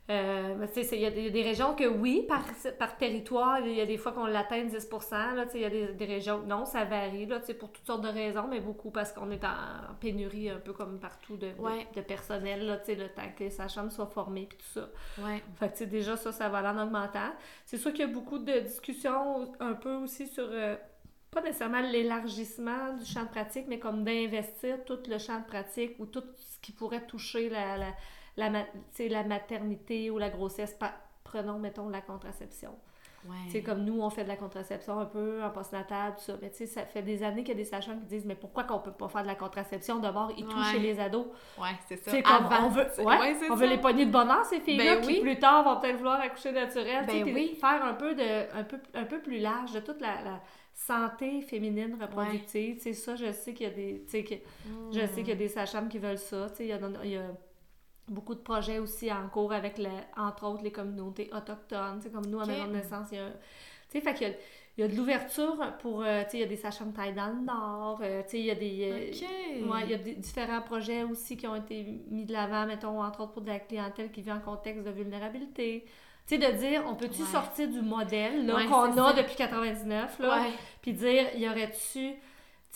Euh, il y, a des- il y a des régions que oui, par, par territoire, il y a des fois qu'on l'atteint 10 là, tu sais, Il y a des, des régions que non, ça varie là, tu sais, pour toutes sortes de raisons, mais beaucoup parce qu'on est en pénurie un peu comme partout de, de- Ouais. de personnel, là, tu sais, le temps que les sages-femmes soient formées puis tout ça. Ouais. Fait que tu sais, déjà, ça, ça va aller en augmentant. C'est sûr qu'il y a beaucoup de discussions un peu aussi sur, euh, pas nécessairement l'élargissement du champ de pratique, mais comme d'investir tout le champ de pratique ou tout ce qui pourrait toucher la, la, la, maternité ou la grossesse. Prenons, mettons, la contraception. Ouais. Comme nous, on fait de la contraception un peu en postnatal, tout ça. Mais tu sais, ça fait des années qu'il y a des sages-femmes qui disent Mais pourquoi qu'on peut pas faire de la contraception D'abord, touchent Ouais. chez les ados? Ouais, c'est ça. Comme Avant, on veut, ouais, Ouais, les pogner de bonheur, ces filles-là, Ben qui oui. plus tard vont peut-être vouloir accoucher naturel. Ben oui. Faire un peu, de, un, peu, un peu plus large de toute la, la santé féminine reproductive. Sais, ça, je sais qu'il y a des. que, Je sais qu'il y a des sages-femmes qui veulent ça. Il y a, il y a beaucoup de projets aussi en cours avec, le, entre autres, les communautés autochtones. Comme nous, à Ok. Maison de naissance, il y a. Fait qu'il y a. Il y a de l'ouverture pour, euh, tu sais, il y a des sages-femmes taille dans le Nord, euh, tu sais, il y a des, euh. Ouais, il y a des- différents projets aussi qui ont été mis de l'avant, mettons, entre autres pour de la clientèle qui vit en contexte de vulnérabilité. Tu sais, de dire, on peut-tu Ouais. sortir du modèle là, Ouais, qu'on a ça. depuis 99, là, Ouais. puis dire, y aurait-tu,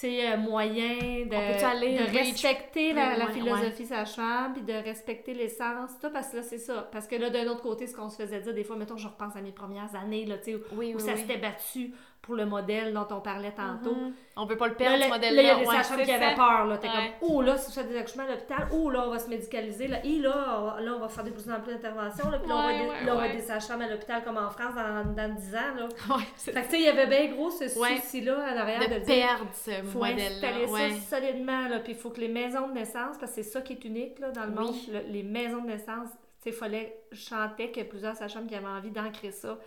euh, moyen de, aller de respecter la, la philosophie sage-femme, puis de respecter l'essence, tout, parce que là, c'est ça. Parce que là, d'un autre côté, ce qu'on se faisait dire, des fois, mettons, je repense à mes premières années, là, tu sais, où, Oui, où oui, ça oui. s'était battu pour le modèle dont on parlait tantôt. Mhm. On veut pas le Là, perdre, là, ce là, modèle-là. il y a des Ouais, sages-femmes c'est qui avaient peur. Là. T'es Ouais. comme, oh là, si je fais des accouchements à l'hôpital, oh là, on va se médicaliser. Là, et là, on va, là, on va faire de plus en plus d'interventions. Là, puis là, on va, Ouais, là, on va des sages-femmes à l'hôpital comme en France dans, dans 10 ans. Là. Fait que, tu sais, il y avait bien gros ce Ouais. souci-là à l'arrière de, de dire, perdre ce faut installer Ouais. ça solidement. Là, puis il faut que les maisons de naissance, parce que c'est ça qui est unique là, dans le Oui. monde, le- les maisons de naissance, tu sais, il fallait, je chantais que plusieurs sages-femmes qui avaient envie d'ancrer ça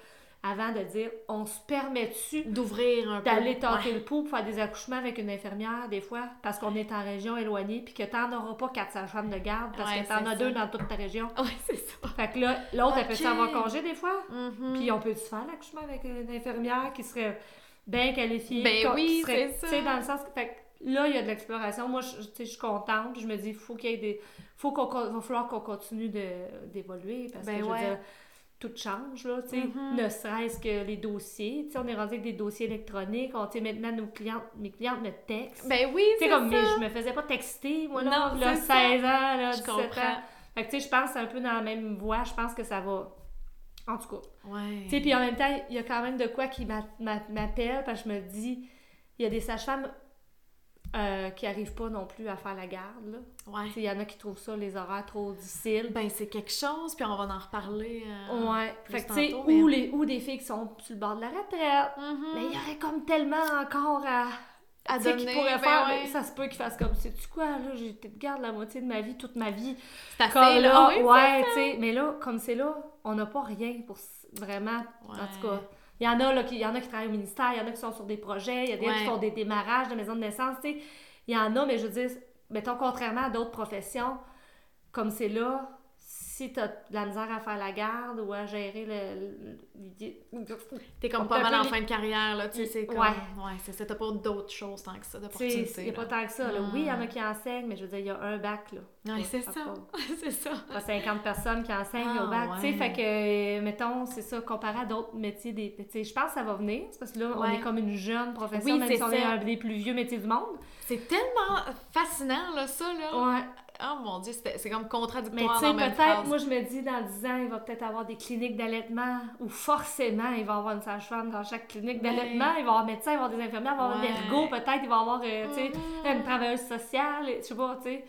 avant de dire, on se permet-tu D'ouvrir un peu. d'aller tenter Ouais. le pouls pour faire des accouchements avec une infirmière, des fois, parce qu'on est en région éloignée, puis que t'en auras pas quatre sages-femmes de garde, parce Ouais, que t'en as deux dans toute ta région. Ouais, c'est ça. Fait que là, l'autre, elle peut Ok. avoir congé des fois, Mhm. puis on peut-tu faire l'accouchement avec une infirmière qui serait bien qualifiée? Ben oui, serait- c'est ça. Tu sais, dans le sens que, fait que là, il y a de l'exploration. Moi, je, je suis contente, je me dis, faut qu'il y ait des... Faut qu'on, va falloir qu'on continue de, d'évoluer, parce Ben que, je ouais. veux dire, tout change, là, tu sais. Mhm. Ne serait-ce que les dossiers. Tu sais, on est rendu avec des dossiers électroniques. On, tu sais, maintenant, nos clientes, mes clientes me textent. Ben oui, tu sais, c'est comme, mais je me faisais pas texter, moi, là, Non, là, c'est ça. 16 ans, là, Je 17 comprends. ans. Fait que, tu sais, je pense un peu dans la même voie. Je pense que ça va... En tout cas. Ouais. Tu sais, puis en même temps, il y a quand même de quoi qui m'a- m'a- m'appelle, parce que je me dis, il y a des sages-femmes euh, qui arrivent pas non plus à faire la garde, là. Ouais. Il y en a qui trouvent ça, les horaires, trop difficiles. Ben, c'est quelque chose, puis on va en reparler. euh, Ouais. plus Fait que, tantôt, ou, les, ou des filles qui sont sur le bord de la retraite. Mhm. Mais il y aurait comme tellement encore à, À qui donner, pourrait ben faire, ouais. mais ça se peut qu'il fasse comme, sais-tu quoi, là, j'ai peut-être garde la moitié de ma vie, toute ma vie. C'est assez, là. là, oui, ouais, tu sais, mais là, comme c'est là, on n'a pas rien pour vraiment, en tout Ouais. cas. Il y en a, là, qui, il y en a qui travaillent au ministère, il y en a qui sont sur des projets, il y a des qui font des démarrages de maisons de naissance, tu sais. Il y en a, mais je veux dire, mettons, contrairement à d'autres professions, comme c'est là, si t'as de la misère à faire la garde ou à gérer le... le- T'es comme pas mal en fin de carrière, là, tu sais, c'est comme... Ouais. Ouais, c'est ça, t'as pas d'autres choses tant que ça, d'opportunités. a pas tant que ça. Là. Oui, il y en a qui enseignent, mais je veux dire, il y a un bac, là. Ouais, c'est ça, c'est ça. pas 50 personnes qui enseignent Ah, au bac, tu sais, fait que, mettons, c'est ça, comparé à d'autres métiers, des, tu sais, je pense que ça va venir, parce que là, on est comme une jeune profession, Oui, même c'est si on est ça. un des plus vieux métiers du monde. C'est tellement fascinant, là, ça, là. Ouais. Oh mon Dieu, c'est comme Mais contradictoire tu sais, peut-être, moi, je me dis, dans 10 ans, il va peut-être avoir des cliniques d'allaitement, ou forcément, il va avoir une sage-femme dans chaque clinique Ouais. d'allaitement, il va y avoir médecin, il va y avoir des infirmières, il va y avoir Ouais. un ergo, peut-être, il va y avoir, euh, Mhm. une travailleuse sociale, je sais pas, tu sais.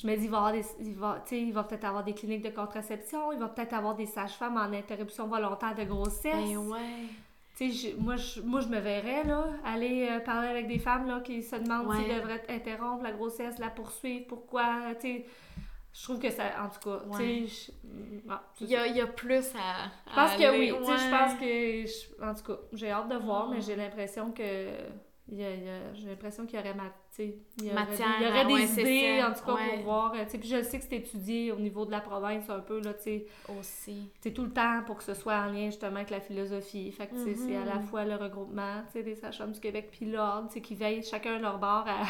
Je me dis, il va, avoir des, il va, il va peut-être avoir des cliniques de contraception, il va peut-être avoir des sages-femmes en interruption volontaire de grossesse. Ben ouais. Tu sais, moi, je, moi, je me verrais, là, aller euh, parler avec des femmes, là, qui se demandent s'ils Ouais. devraient interrompre la grossesse, la poursuivre, pourquoi, tu sais. Je trouve que ça, en tout cas, Ouais. tu sais, ah, Il y a, il y a plus à. je pense que oui. Tu sais, je pense que. je- en tout cas, j'ai hâte de voir, mais j'ai l'impression que. il y a- il y a- j'ai l'impression qu'il y aurait, ma, il y aurait, Matière, des, il y aurait des ouais, idées, ça. en tout cas, Ouais. pour voir. euh, puis je sais que c'est étudié au niveau de la province un peu, là, tu sais. Aussi. C'est tout le temps pour que ce soit en lien justement avec la philosophie. Fait que c'est à la Mhm. fois le regroupement tu sais, des sages-femmes du Québec puis l'ordre, tu sais, qui veillent chacun leur bord à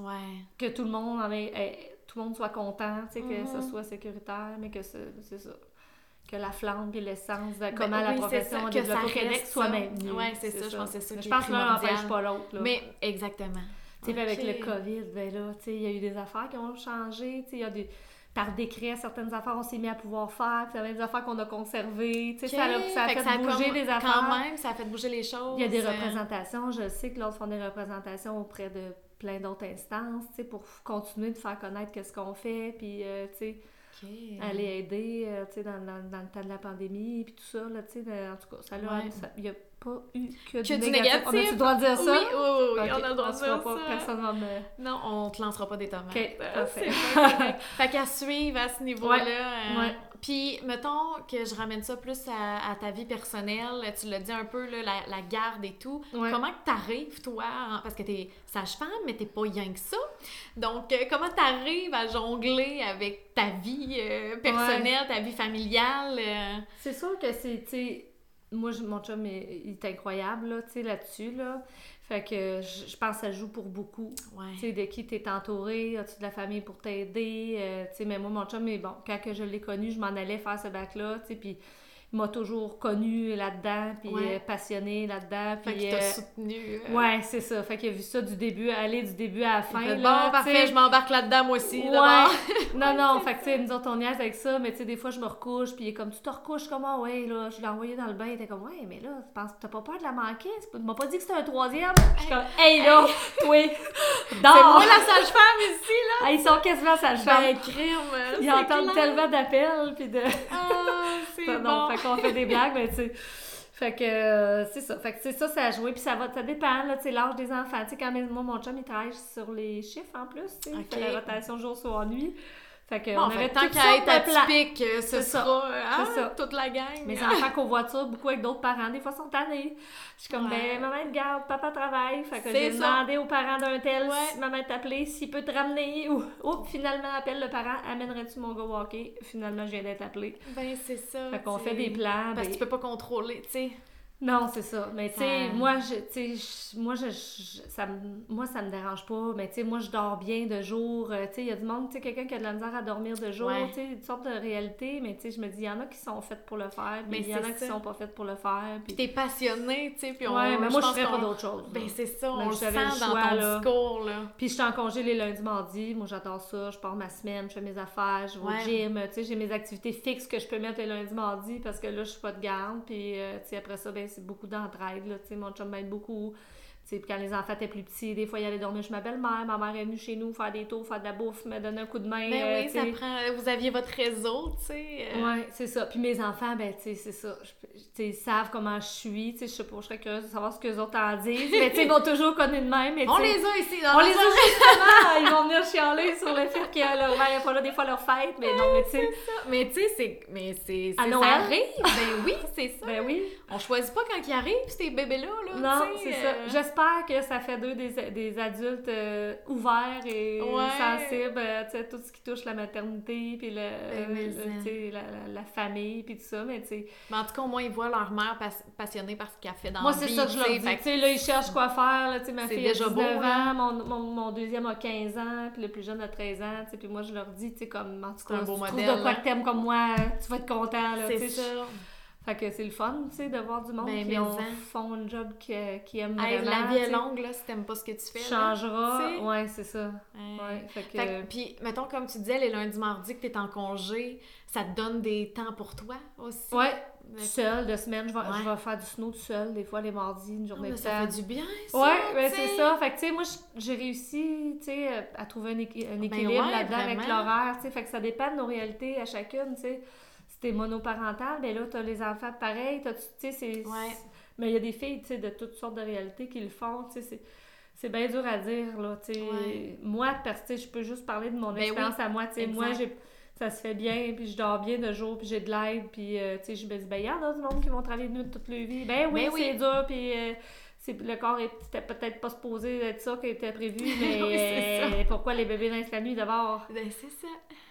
Ouais. que tout le monde en ait- ait- tout le monde soit content, tu sais, que ce Mhm. soit sécuritaire, mais que ce- c'est ça. Que la flamme puis l'essence de comment Ben la oui, c'est profession ça, a que développé ça au Québec soit ça. maintenue. Ouais, c'est ça, je pense que c'est ça Je pense que l'un n'empêche pas l'autre. Mais exactement. Tu sais, puis avec le COVID, ben là, tu sais, il y a eu des affaires qui ont changé, tu sais, il y a des... Par décret, certaines affaires, on s'est mis à pouvoir faire, puis il y avait des affaires qu'on a conservées, tu sais, ça, a- Ok. ça a fait, bouger comme- des affaires. Quand même, ça a fait bouger les choses. Il y a des euh, représentations, je sais que l'autre font des représentations auprès de plein d'autres instances, tu sais, pour continuer de faire connaître qu'est-ce qu'on fait, puis, euh, tu sais, ok. aller aider, euh, tu sais, dans, dans, dans le temps de la pandémie, puis tout ça, là, tu sais, de- en tout cas, ça l'a- Ouais. ça- il n'y a pas eu que, Que du négatif. On a-tu négatif? le droit de dire ça? oui, oui, oui, on a le droit de dire pas, ça. Personne va me... Non, on te lancera pas des tomates. Ok, Euh, parfait. fait qu'à suivre à ce niveau-là. Ouais, euh, ouais. Puis, mettons que je ramène ça plus à, à ta vie personnelle. Tu l'as dit un peu, là, la, la garde et tout. Ouais. Comment que t'arrives, toi, parce que t'es sage-femme, mais t'es pas rien que ça. Donc, euh, comment t'arrives à jongler avec ta vie euh, personnelle, ta vie familiale? euh? C'est sûr que c'est, moi, mon chum, il est incroyable, là, tu sais, là-dessus, là. Fait que je, pense que ça joue pour beaucoup. Ouais. Tu sais, de qui t'es entouré, as-tu de la famille pour t'aider, euh, tu sais, mais moi, mon chum, mais bon, quand que je l'ai connu, je m'en allais faire ce bac-là, tu sais, puis m'a toujours connu là-dedans, puis Ouais. euh, passionné là-dedans, Fait qu'il t'a euh, soutenu. euh. Ouais, c'est ça. Fait qu'il a vu ça du début, aller du début à la fin. fait, là, bon, parfait, je m'embarque là-dedans, moi aussi. Ouais. non, non, fait que, tu sais, nous autres, on niaise avec ça, mais tu sais, des fois, je me recouche, puis il est comme, tu te recouches comment, ouais, là, je l'ai envoyé dans le bain, il était comme, ouais, mais là, tu penses, t'as pas peur de la manquer? C'est Tu m'as pas dit que c'était un troisième? Je suis comme, hey, là, oui, C'est dors! moi la sage-femme ici, là! Ah, ils sont quasiment sage-femme. Ben, crime! Ils c'est entendent clair. tellement d'appels, puis de... Ah, c'est bon! Qu'on fait des blagues, mais tu sais... Fait que euh, c'est ça. Fait que c'est ça, ça a joué. Puis ça va, ça dépend, là, tu sais, l'âge des enfants. Tu sais, quand même, moi, mon chum, il travaille sur les chiffres en plus, tu sais. Il Ok. fait la rotation jour, soir, nuit. Fait que Bon, on fait avait tant qu'à être atypique, euh, ce sera hein, ça. toute la gang. Mes enfants covoiturent beaucoup avec d'autres parents. Des fois, sont tannés. Je suis comme, Ouais. ben, maman, te garde, papa travaille. Fait que C'est j'ai demandé aux parents d'un tel Ouais. si maman t'appeler, s'il peut te ramener. Ou, oups, finalement, appelle le parent, amènerais-tu mon gars walker? Finalement, je viens d'être appelé. Ben, c'est ça. Fait qu'on fait des plans. Parce ben- que tu peux pas contrôler, tu sais. Non, c'est ça. Mais tu sais, Ça- moi, je, moi, je, je- ça moi, ça me dérange pas. Mais tu sais, moi, je dors bien de jour. Euh, Tu sais, il y a du monde, tu sais, quelqu'un qui a de la misère à dormir de jour. Ouais. Tu sais, une sorte de réalité. Mais tu sais, je me dis, il y en a qui sont faites pour le faire. Mais il y en a c'est qui ça. sont pas faites pour le faire. Puis... T'es passionné, tu sais. Puis on. ouais, mais moi, je ferais pas d'autre chose. Ben, c'est ça, Mais on le sent le dans choix, ton là. discours, là. Puis je suis en congé les lundis, mardis. Moi, j'adore ça. Je pars ma semaine, je fais mes affaires, je vais Ouais. au gym. Tu sais, j'ai mes activités fixes que je peux mettre les lundis, mardis parce que là, je suis pas de garde. Puis, euh, tu sais, après ça, ben, c'est beaucoup d'entraide, là. Tu sais, mon chum m'aide beaucoup. Puis quand les enfants étaient plus petits, des fois, ils allaient dormir chez ma belle-mère. Ma mère est venue chez nous faire des tours, faire de la bouffe, me donner un coup de main. Ben euh, oui, ça prend. Vous aviez votre réseau, tu sais. euh, Ouais, c'est ça. Puis mes enfants, ben, tu sais, c'est ça. Je- ils savent comment je suis. Tu sais, je sais pas, je serais curieuse de savoir ce que les autres en disent. Mais tu sais, ils vont toujours connaître de même. mais On les a ici dans On les a justement, ils vont venir chialer sur le fait que leur mère n'est pas là des fois leur fête, mais non, mais tu sais, Mais tu sais, c'est. Mais c'est. Ça arrive. Ben oui, c'est ça. ben oui. On choisit pas quand ils arrivent, ces bébés-là, là. Non, c'est ça. euh, J'espère que ça fait d'eux des, des adultes euh, ouverts et Ouais. sensibles, euh, tu sais, tout ce qui touche la maternité, puis le, Ben, la, la, la famille, puis tout ça, mais tu sais, Mais en tout cas, au moins, ils voient leur mère pas- passionnée par ce qu'elle fait dans Moi, c'est ça que je leur dis. fait Tu sais, là, ils cherchent quoi faire. Là, tu sais, ma fille a déjà 19 beau, là. ans, mon, mon, mon deuxième a 15 ans, puis le plus jeune a 13 ans. tu sais, Puis moi, je leur dis, tu sais, comme, en tout C'est un cas, beau modèle, trouves de quoi là. que t'aimes comme moi, tu vas être content. Là, C'est ça. Fait que c'est le fun, tu sais, de voir du monde Ben, qui ont, font un job qui, qui aiment Hey, vraiment. la vie est longue, là, si t'aimes pas ce que tu fais. Changera. Ouais, c'est ça. Ouais, fait que... Fait que, puis, mettons, comme tu disais, les lundis, mardis que t'es en congé, ça te donne des temps pour toi aussi. Ouais, Mais- seul, de semaine, je vais, Ouais. je vais faire du snow tout seul, des fois les mardis, une Ah, journée mais de ça temps. fait du bien, ça. Ouais, ben c'est ça. Fait que, tu sais, moi, j'ai réussi, tu sais, à trouver un, équi- un équilibre ouais, là-dedans avec l'horaire, tu sais. Fait que ça dépend de nos réalités à chacune, tu sais. Si t'es monoparental, ben là, t'as les enfants pareil, t'as, tu sais, c'est... Ouais. Mais il y a des filles, tu sais, de toutes sortes de réalités qui le font, tu sais, c'est... C'est bien dur à dire, là, tu sais. Ouais. Moi, parce que, je peux juste parler de mon Ben expérience à moi, tu sais. Moi, j'ai... Ça se fait bien, puis je dors bien de jour, puis j'ai de l'aide, puis, euh, tu sais, je me dis, ben, il y en a du monde qui vont travailler de nuit toute leur vie. Ben oui, Ben oui. c'est dur, puis... euh, le corps était peut-être pas supposé être ça qui était prévu, mais Oui, euh, pourquoi les bébés naissent la nuit d'abord? Ben, c'est ça.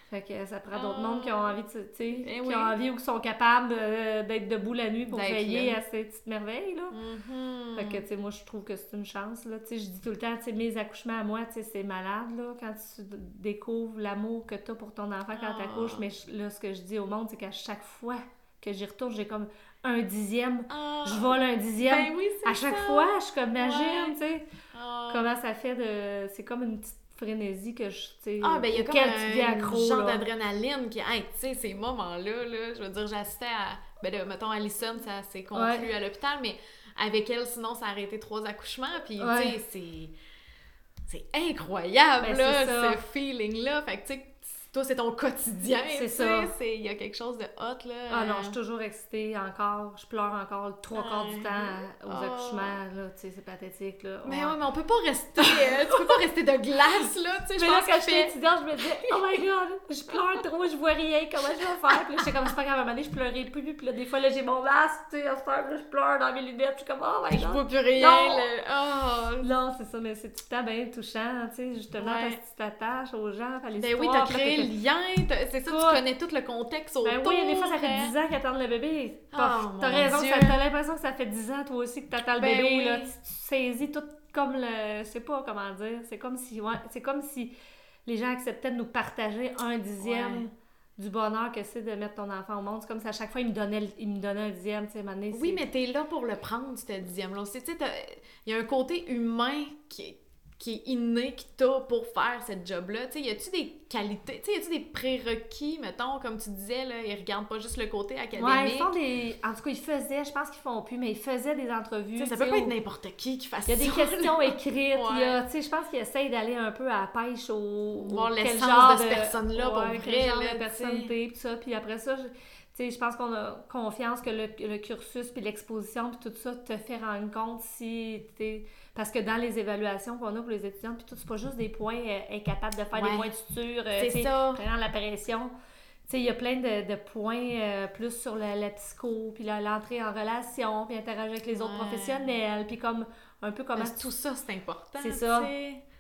Fait que ça prend d'autres Ah. mondes qui ont envie de, tu sais, Ben qui ont envie ou qui sont capables euh, d'être debout la nuit pour veiller à ces petites merveilles, là. Mhm. Fait que, tu sais, moi, je trouve que c'est une chance, là. Tu sais, je dis tout le temps, tu sais, mes accouchements à moi, tu sais, c'est malade, là, quand tu découvres l'amour que t'as pour ton enfant quand Ah. t'accouches. Mais là, ce que je dis au monde, c'est qu'à chaque fois que j'y retourne, j'ai comme un dixième. Ah. Je vole un dixième. Ben oui, à chaque ça. fois, je suis comme, imagine, Ouais. tu sais, Ah. comment ça fait de... C'est comme une petite frénésie que je, tu sais, Ah, ben il y a comme un accro, genre d'adrénaline qui, hey, tu sais, ces moments-là, là, je veux dire, j'assistais à, ben là, mettons, Alison, ça s'est conclu Ouais. à l'hôpital, mais avec elle, sinon, ça a arrêté trois accouchements, puis, Ouais. tu sais, c'est... C'est incroyable, Ben, là, ce feeling-là. Fait que, tu sais, toi, c'est ton quotidien, C'est ça. Il y a quelque chose de hot, là. Ah non, euh, je suis toujours excitée encore. Je pleure encore trois quarts du temps à- aux Oh. accouchements, là, tu sais, c'est pathétique, là. Mais Ouais. ouais, mais on peut pas rester... euh, tu peux pas rester de glace, là, tu sais, je Mais là, pense quand que j'étais étudiante, je me disais, oh my god, je pleure trop, je vois rien, comment je vais faire? Puis là, j'étais comme, c'est pas grave, à un moment donné, je pleurais plus, puis là, des fois, là, j'ai mon masque, tu sais, je pleure dans mes lunettes, je suis comme, oh my Je god. vois plus rien, Non. Oh, Non, c'est ça, mais c'est tout le temps bien touchant, tu sais, justement, Ouais. parce que tu t'attaches aux gens, à Ben l'histoire. oui, t'as créé lien, c'est ça, tu connais tout le contexte autour. Ben oui, des fois, ça fait hein. 10 ans qu'ils attendent le bébé. Oh, T'as raison, Dieu. ça- t'as l'impression que ça fait 10 ans, toi aussi, que t'attends le Ben bébé, oui. là. Tu, tu saisis tout comme le... Je sais pas comment dire. C'est comme si... Ouais, c'est comme si les gens acceptaient de nous partager un dixième Ouais. du bonheur que c'est de mettre ton enfant au monde. C'est comme si à chaque fois, ils me donnaient, le- ils me un dixième, tu sais, Oui, mais t'es là pour le prendre, ce dixième-là aussi. Tu sais, il y a un côté humain qui, qui est inné que t'as pour faire cette job-là. Tu sais, y a-tu des qualités, tu sais, y a-tu des prérequis, mettons, comme tu disais, là, ils regardent pas juste le côté académique? Ouais, ils font des... En tout cas, ils faisaient, je pense qu'ils font plus, mais ils faisaient des entrevues. Tu sais, ça peut pas être n'importe qui qui fasse Il y a des ça, questions écrites, Ouais. tu sais, je pense qu'ils essayent d'aller un peu à la pêche au... Voir l'essence de cette personne-là, pour vrai, quel genre là, de pis ça, puis après ça, je, je pense qu'on a confiance que le, le cursus, puis l'exposition, puis tout ça te fait rendre compte si t'es... Parce que dans les évaluations qu'on a pour les étudiants, puis tout, c'est pas juste des points, euh, capable de faire Ouais. des points de suture, euh, prenant la pression. Il y a plein de, de points euh, plus sur la, la psycho, puis l'entrée en relation, puis interagir avec les autres professionnels, puis comme un peu comment tout ça, c'est important. C'est ça.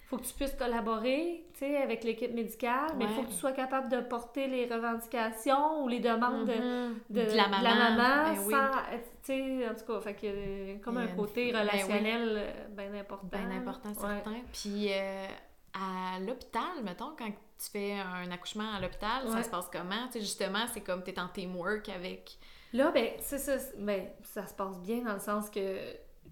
Faut que tu puisses collaborer, avec l'équipe médicale, mais il faut que tu sois capable de porter les revendications ou les demandes de- Mhm. de, De la maman. Ben oui. sans, euh, en tout cas, fait que euh, comme y un a une- côté ben oui. relationnel bien important. Bien important, Ouais. certain. Puis euh, à l'hôpital, mettons, quand tu fais un accouchement à l'hôpital, ça se passe comment? Justement, c'est comme tu es en teamwork avec. Là, ben, c'est ça, ben, ça se passe bien dans le sens que,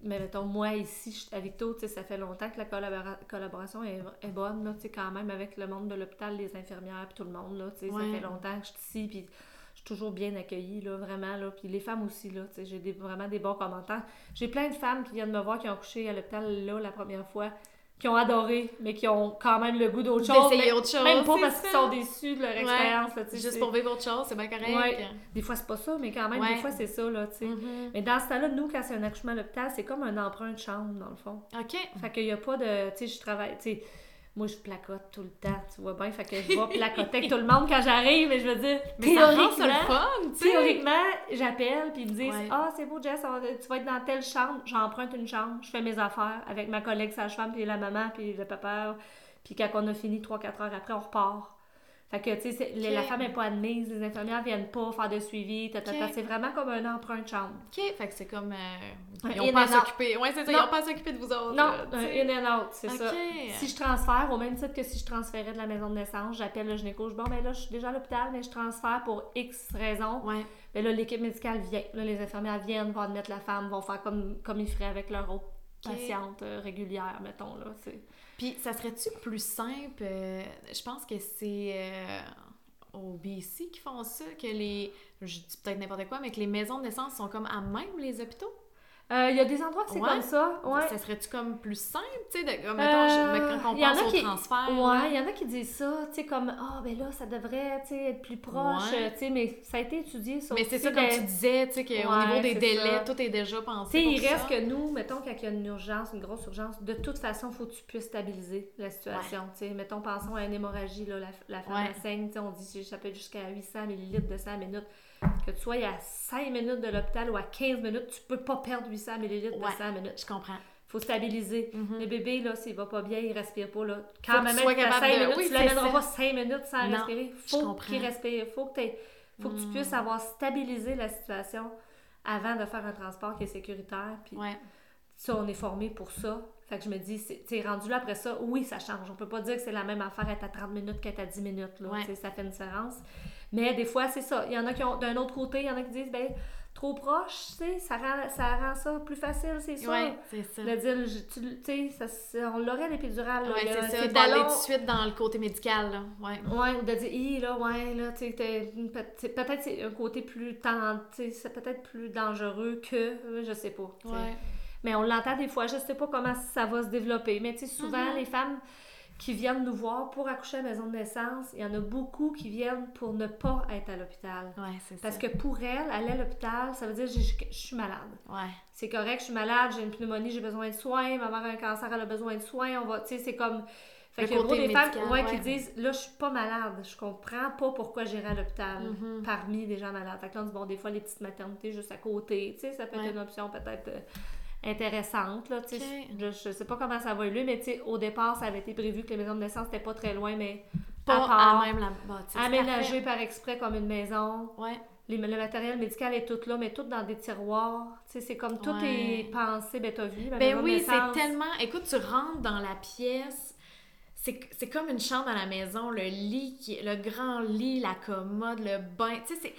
mais mettons, moi ici, tu sais, ça fait longtemps que la collabora- collaboration est, est bonne, là, tu sais, quand même, avec le monde de l'hôpital, les infirmières, puis tout le monde, là, Ouais. ça fait longtemps que je suis ici, puis je toujours bien accueillie, là, vraiment, là. Puis les femmes aussi, là, tu sais, j'ai des- vraiment des bons commentaires. J'ai plein de femmes qui viennent me voir, qui ont couché à l'hôpital, là, la première fois, qui ont adoré, mais qui ont quand même le goût d'autre chose. D'essayer autre chose. Même pas parce qu'ils sont déçus de leur Ouais. expérience, là. Juste pour vivre autre chose, c'est bien correct. Ouais. Des fois, c'est pas ça, mais quand même, Ouais. des fois, c'est ça, là. Mhm. Mais dans ce temps-là, nous, quand c'est un accouchement à l'hôpital, c'est comme un emprunt de chambre, dans le fond. OK. Fait qu'il y a pas de. Tu sais, je travaille. Moi, je placote tout le temps, tu vois bien. Fait que je vais placoter avec tout le monde quand j'arrive, mais je veux dire, Mais ça rend ça le théoriquement, fun, tu sais. théoriquement, j'appelle, puis ils me disent Ouais. Ah, c'est beau, Jess, va- tu vas être dans telle chambre. J'emprunte une chambre, je fais mes affaires avec ma collègue sage-femme, puis la maman, puis le papa. Puis quand on a fini 3-4 heures après, on repart. Fait que, tu sais, la femme n'est pas admise, les infirmières viennent pas faire de suivi, c'est vraiment comme un emprunt de chambre. OK, fait que c'est comme... euh, ils pas à s'occuper... Ouais, c'est ça, ils Non. ont pas à s'occuper de vous autres. Non, tu un in and out, c'est ça. Si je transfère, au même titre que si je transférais de la maison de naissance, j'appelle le gynéco, je dis bon, ben là, je suis déjà à l'hôpital, mais je transfère pour X raison. Ouais. Ben là, l'équipe médicale vient. Là, les infirmières viennent, vont admettre la femme, vont faire comme, comme ils feraient avec leur autre patiente euh, régulière, mettons, là. Puis, ça serait-tu plus simple? euh, je pense que c'est euh, au BC qui font ça, que les... Je dis peut-être n'importe quoi, mais que les maisons de naissance sont comme à même les hôpitaux? Euh, Il y a des endroits que c'est Ouais. comme ça, ouais. Ça serait-tu comme plus simple, tu sais, de- comme, mettons, Euh, quand on pense au qui- transfert? Ouais, il y en a qui disent ça, tu sais, comme, ah, ben là, ça devrait, tu sais, être plus proche, Ouais. euh, tu sais, mais ça a été étudié, ça Mais c'est ça, comme tu disais, tu sais, qu'au niveau des délais, ça. tout est déjà pensé Tu sais, il reste ça. que nous, mettons, quand il y a une urgence, une grosse urgence, de toute façon, il faut que tu puisses stabiliser la situation. Tu sais, mettons, pensons à une hémorragie, là, la, la femme tu sais, on dit ça peut être jusqu'à 800 ml de sang à minute. Que tu sois à 5 minutes de l'hôpital ou à 15 minutes, tu peux pas perdre 800 ml de Ouais. sang à minute. Je comprends. faut stabiliser. Mhm. Le bébé, là, s'il va pas bien, il respire pas, là. Quand même, à 5 capable de- minutes, oui, tu c'est l'amèneras pas 5 minutes sans Non, respirer. Faut qu'il respire. Faut que, faut que tu Mm. puisses avoir stabilisé la situation avant de faire un transport qui est sécuritaire. Puis Ouais. ça, on est formé pour ça. Fait que je me dis, tu rendu là après ça, oui, ça change. On peut pas dire que c'est la même affaire être à 30 minutes qu'être à 10 minutes. Là. Ouais. Ça fait une différence. Mais des fois, c'est ça. Il y en a qui ont, d'un autre côté, il y en a qui disent, ben, trop proche, tu sais, ça rend, ça rend ça plus facile, c'est ça. Ouais, c'est ça. De dire, tu sais, on l'aurait l'épidural. là, Ouais, là, c'est ça. D'aller tout de suite dans le côté médical, là. Ouais. Ouais, ou de dire, Hi, là, ouais, là, tu sais, peut-être c'est un côté plus tend, tu sais, c'est peut-être plus dangereux que, je sais pas. Ouais. Mais on l'entend des fois, je sais pas comment ça va se développer. Mais tu sais, souvent, Mhm. les femmes qui viennent nous voir pour accoucher à la maison de naissance, il y en a beaucoup qui viennent pour ne pas être à l'hôpital. Ouais, c'est ça. Parce que pour elles, aller à l'hôpital, ça veut dire je, je- je suis malade. Ouais. C'est correct, je suis malade, j'ai une pneumonie, j'ai besoin de soins, ma mère a un cancer, elle a besoin de soins, on va, tu sais, c'est comme... Fait qu'il y a gros des femmes ouais, ouais. qui disent, là, je suis pas malade, je comprends pas pourquoi j'irai à l'hôpital Mhm. parmi des gens malades. Fait que là, on dit, bon, des fois, les petites maternités juste à côté, tu sais, ça peut être Ouais. une option peut-être euh, intéressante, là, tu sais. Ok. Je, je sais pas comment ça va évoluer, mais au départ, ça avait été prévu que les maisons de naissance n'étaient pas très loin, mais Pas à part, à même la bâtisse. par exprès comme une maison. Ouais. Les- le matériel médical est tout là, mais tout dans des tiroirs. Tu sais, c'est comme tout Ouais. est pensé, ben t'as vu, Ben oui, c'est tellement. Écoute, tu rentres dans la pièce. C'est comme une chambre dans la maison, le lit, qui le grand lit, la commode, le bain. Tu sais, c'est.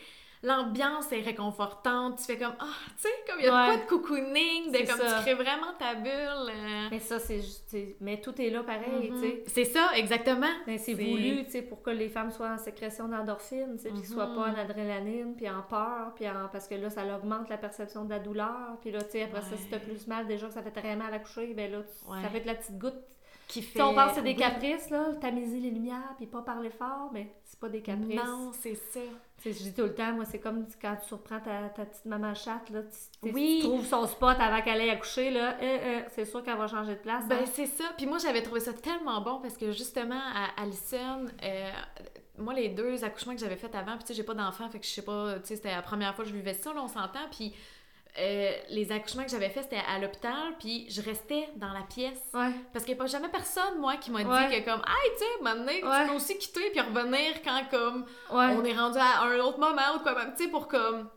L'ambiance est réconfortante. Tu fais comme. Ah, tu sais, comme il y a Ouais. de quoi de cocooning, de comme ça. tu crées vraiment ta bulle. euh. Mais ça, c'est juste... Mais tout est là pareil, Mhm. tu sais. C'est ça, exactement. Ben, c'est voulu, tu sais, pour que les femmes soient en sécrétion d'endorphine, tu sais, puis qu'ils soient Mhm. pas en adrénaline, puis en peur, puis en... parce que là, ça augmente la perception de la douleur, puis là, tu sais, après ça, si t'as plus mal, déjà que ça fait très mal à coucher, ben là, tu- Ouais. ça fait de la petite goutte. Qui fait. on pense c'est des caprices, là, tamiser les lumières, puis pas parler fort, mais c'est pas des caprices. Non, c'est ça. Je dis tout le temps, moi, c'est comme quand tu surprends ta, ta petite maman chatte, là, tu, tu- Oui. tu trouves son spot avant qu'elle aille accoucher, là, euh, euh, c'est sûr qu'elle va changer de place. Ben, hein. c'est ça. Puis moi, j'avais trouvé ça tellement bon parce que justement, à Allison, euh, moi, les deux accouchements que j'avais fait avant, puis tu sais, j'ai pas d'enfant, fait que je sais pas, tu sais, c'était la première fois que je vivais ça, là, on s'entend. Puis euh, les accouchements que j'avais fait, c'était à l'hôpital, puis je restais dans la pièce. Ouais. Parce qu'il n'y a pas jamais personne, moi, qui m'a Ouais. dit que comme, hey, tu sais, maintenant, Ouais. tu peux aussi quitter puis revenir quand, comme, on est rendu à un autre moment ou quoi, même, tu sais, pour comme.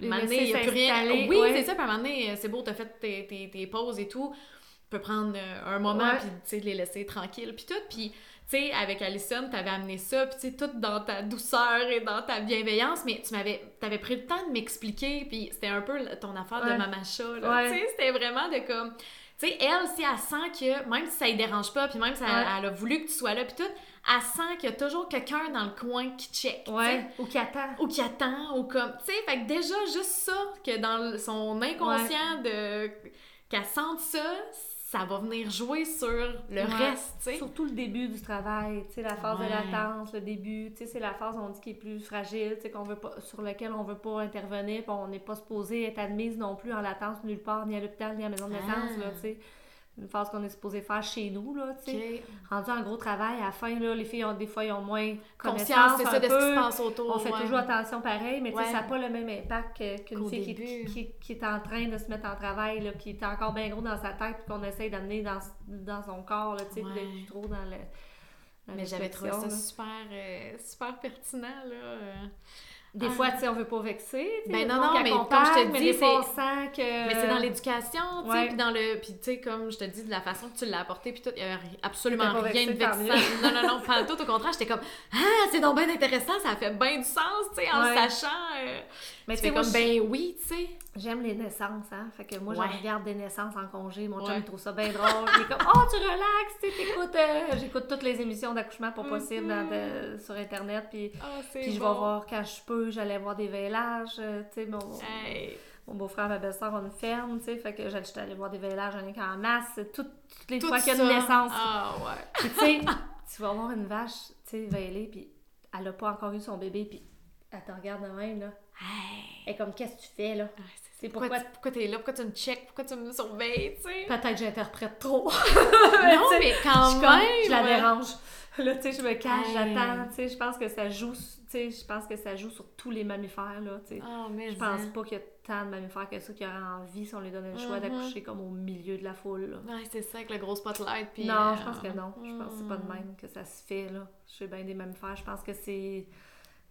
Laisser il n'y a plus rien. Oui, c'est ça. Puis à un moment donné, c'est beau, t'as fait tes, tes, tes pauses et tout. Tu peux prendre euh, un moment, puis tu sais, les laisser tranquilles, puis tout. Puis, tu sais, avec Alison, t'avais amené ça, puis tu sais, tout dans ta douceur et dans ta bienveillance, mais tu m'avais, t'avais pris le temps de m'expliquer, puis c'était un peu ton affaire Ouais. de maman chat, là. Ouais. Tu sais, c'était vraiment de comme. Tu sais, elle, si elle sent que, même si ça ne dérange pas, puis même si elle, Ouais. elle a voulu que tu sois là, puis tout, elle sent qu'il y a toujours quelqu'un dans le coin qui check. Ouais. Ou qui attend. Ou qui attend, ou comme. Tu sais, fait que déjà, juste ça, que dans son inconscient de. qu'elle sente ça, ça va venir jouer sur le Ouais. reste, tu sais. Surtout le début du travail, tu sais, la phase Ouais. de latence, le début, tu sais, c'est la phase, on dit, qui est plus fragile, tu sais, qu'on veut pas, sur laquelle on veut pas intervenir, puis on n'est pas supposé être admise non plus en latence nulle part, ni à l'hôpital, ni à la maison de naissance, Ah. là, tu sais. Une phase qu'on est supposé faire chez nous, là, tu sais. Rendu en gros travail, à la fin, là, les filles, ont, des fois, ils ont moins Conscience, c'est de ce qui se passe autour. On fait ouais. toujours attention pareil, mais tu sais, Ouais. ça n'a pas le même impact qu'une fille qui, qui, qui est en train de se mettre en travail, là, qui est encore bien gros dans sa tête, puis qu'on essaye d'amener dans, dans son corps, là, tu sais, Ouais. d'être plus trop dans le. dans Mais j'avais trouvé ça là. super, euh, super pertinent, là. euh. Des Ah. fois, tu sais, on veut pas vexer. Ben non, non, mais comme je te dis, c'est- que. Mais c'est dans l'éducation, tu sais, puis dans le... Puis tu sais, comme je te dis, de la façon que tu l'as apporté, puis tout, il y avait absolument rien de vexant. Non, non, non, pas tout, au contraire, j'étais comme « Ah, c'est donc bien intéressant, ça fait bien du sens, tu sais, en Ouais. le sachant. euh, Mais moi, comme « je- Ben oui, tu sais. J'aime les naissances, hein. Fait que moi, Ouais. je regarde des naissances en congé. Mon chum, Ouais. il trouve ça bien drôle. Il est comme, oh, tu relaxes, tu sais, t'écoutes. euh, J'écoute toutes les émissions d'accouchement pour possible de- sur Internet. Puis, Ah, c'est puis je vais voir quand je peux, j'allais voir des veilages. euh, Tu sais, mon, Hey. mon beau-frère, ma belle-sœur ont une ferme, tu sais. Fait que j'allais allée voir des veilages rien qu'en masse. Toutes, toutes les Tout fois qu'il y a une naissance. Ah, ouais. Puis tu sais, tu vas voir une vache, tu sais, veillée, puis elle a pas encore eu son bébé, puis elle te regarde de même, là. Hey. Elle est comme, qu'est-ce que tu fais, là? Ah, c'est- pourquoi, pourquoi- tu- pourquoi t'es là? Pourquoi tu me checkes? Pourquoi tu me surveilles, tu sais? Peut-être que j'interprète trop. Non, mais je quand comme, même! je la dérange. Là, tu sais, je me cache, Hey. j'attends, tu sais, je pense que ça joue, tu sais, je pense que ça joue sur tous les mammifères, là, tu sais. Ah, mais Je pense pas qu'il y a tant de mammifères que ça qui auraient envie si on les donnait le choix Mhm. d'accoucher comme au milieu de la foule, là. Ouais, c'est ça, avec le gros spotlight, puis... non, euh, je pense que non. Je pense que c'est pas de hmm. même que ça se fait, là. Je sais bien des mammifères, je pense que c'est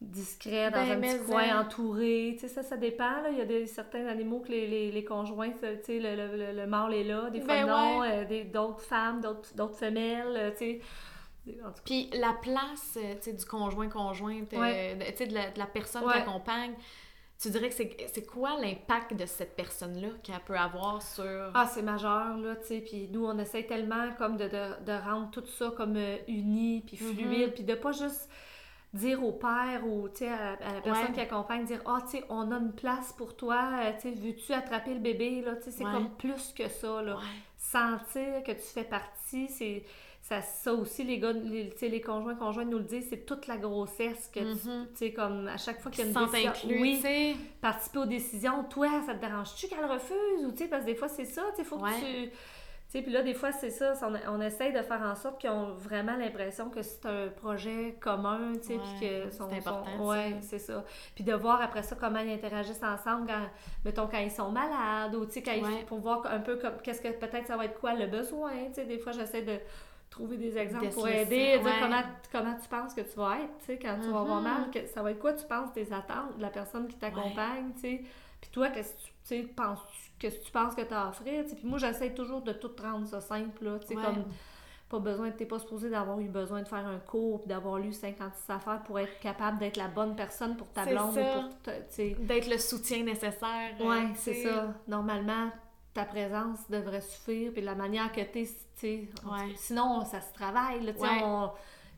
discret, dans Ben, un petit coin, en- entouré. Tu sais, ça, ça dépend, là. Il y a des, certains animaux que les, les, les conjoints, tu sais, le, le, le, le mâle est là, des fois Ben non, euh, des- d'autres femmes, d'autres d'autres femelles, euh, tu sais. Puis la place, euh, tu sais, du conjoint-conjointe, Ouais. tu sais, de la, de la personne Ouais. qui accompagne, tu dirais que c'est c'est quoi l'impact de cette personne-là qu'elle peut avoir sur... Ah, c'est majeur, là, tu sais, puis nous, on essaie tellement comme de, de, de rendre tout ça comme euh, uni, puis Mhm. fluide, puis de pas juste dire au père ou, à, à la personne Ouais. qui accompagne, dire « Ah, tu sais, on a une place pour toi, euh, veux-tu attraper le bébé, là? » Tu sais, c'est Ouais. comme plus que ça, là. Ouais. Sentir que tu fais partie, c'est... Ça, ça aussi, les gars, les, les conjoints, conjointes nous le disent, c'est toute la grossesse que tu- Mhm. tu sais, comme à chaque fois qu'il y a une décision. inclus, oui, participer aux décisions. Toi, ça te dérange-tu qu'elle refuse? Ou tu sais, parce que des fois, c'est ça, tu faut que tu. Tu sais, puis là, des fois, c'est ça, on, on essaye de faire en sorte qu'ils ont vraiment l'impression que c'est un projet commun, tu sais, puis que sont. c'est important, sont- ouais, c'est ça. Puis de voir après ça comment ils interagissent ensemble, quand, mettons, quand ils sont malades, ou tu sais, Ouais. pour voir un peu comme, qu'est-ce que peut-être ça va être quoi le besoin, tu sais, des fois, j'essaie de trouver des exemples De pour aider, dire ouais. comment, comment tu penses que tu vas être, tu sais, quand tu vas avoir mal, que, ça va être quoi tu penses tes attentes de la personne qui t'accompagne, tu sais. Puis toi, qu'est-ce que tu, tu sais, penses que tu penses que tu as à offrir. Puis moi, j'essaie toujours de tout rendre ça simple, là, Ouais. comme pas besoin, t'es pas supposé d'avoir eu besoin de faire un cours d'avoir lu 56 affaires pour être capable d'être la bonne personne pour ta blonde. D'être le soutien nécessaire. Ouais, tu c'est ça. Normalement, ta présence devrait suffire, puis la manière que t'es, tu Ouais. Sinon, ça se travaille, là, Ouais. on,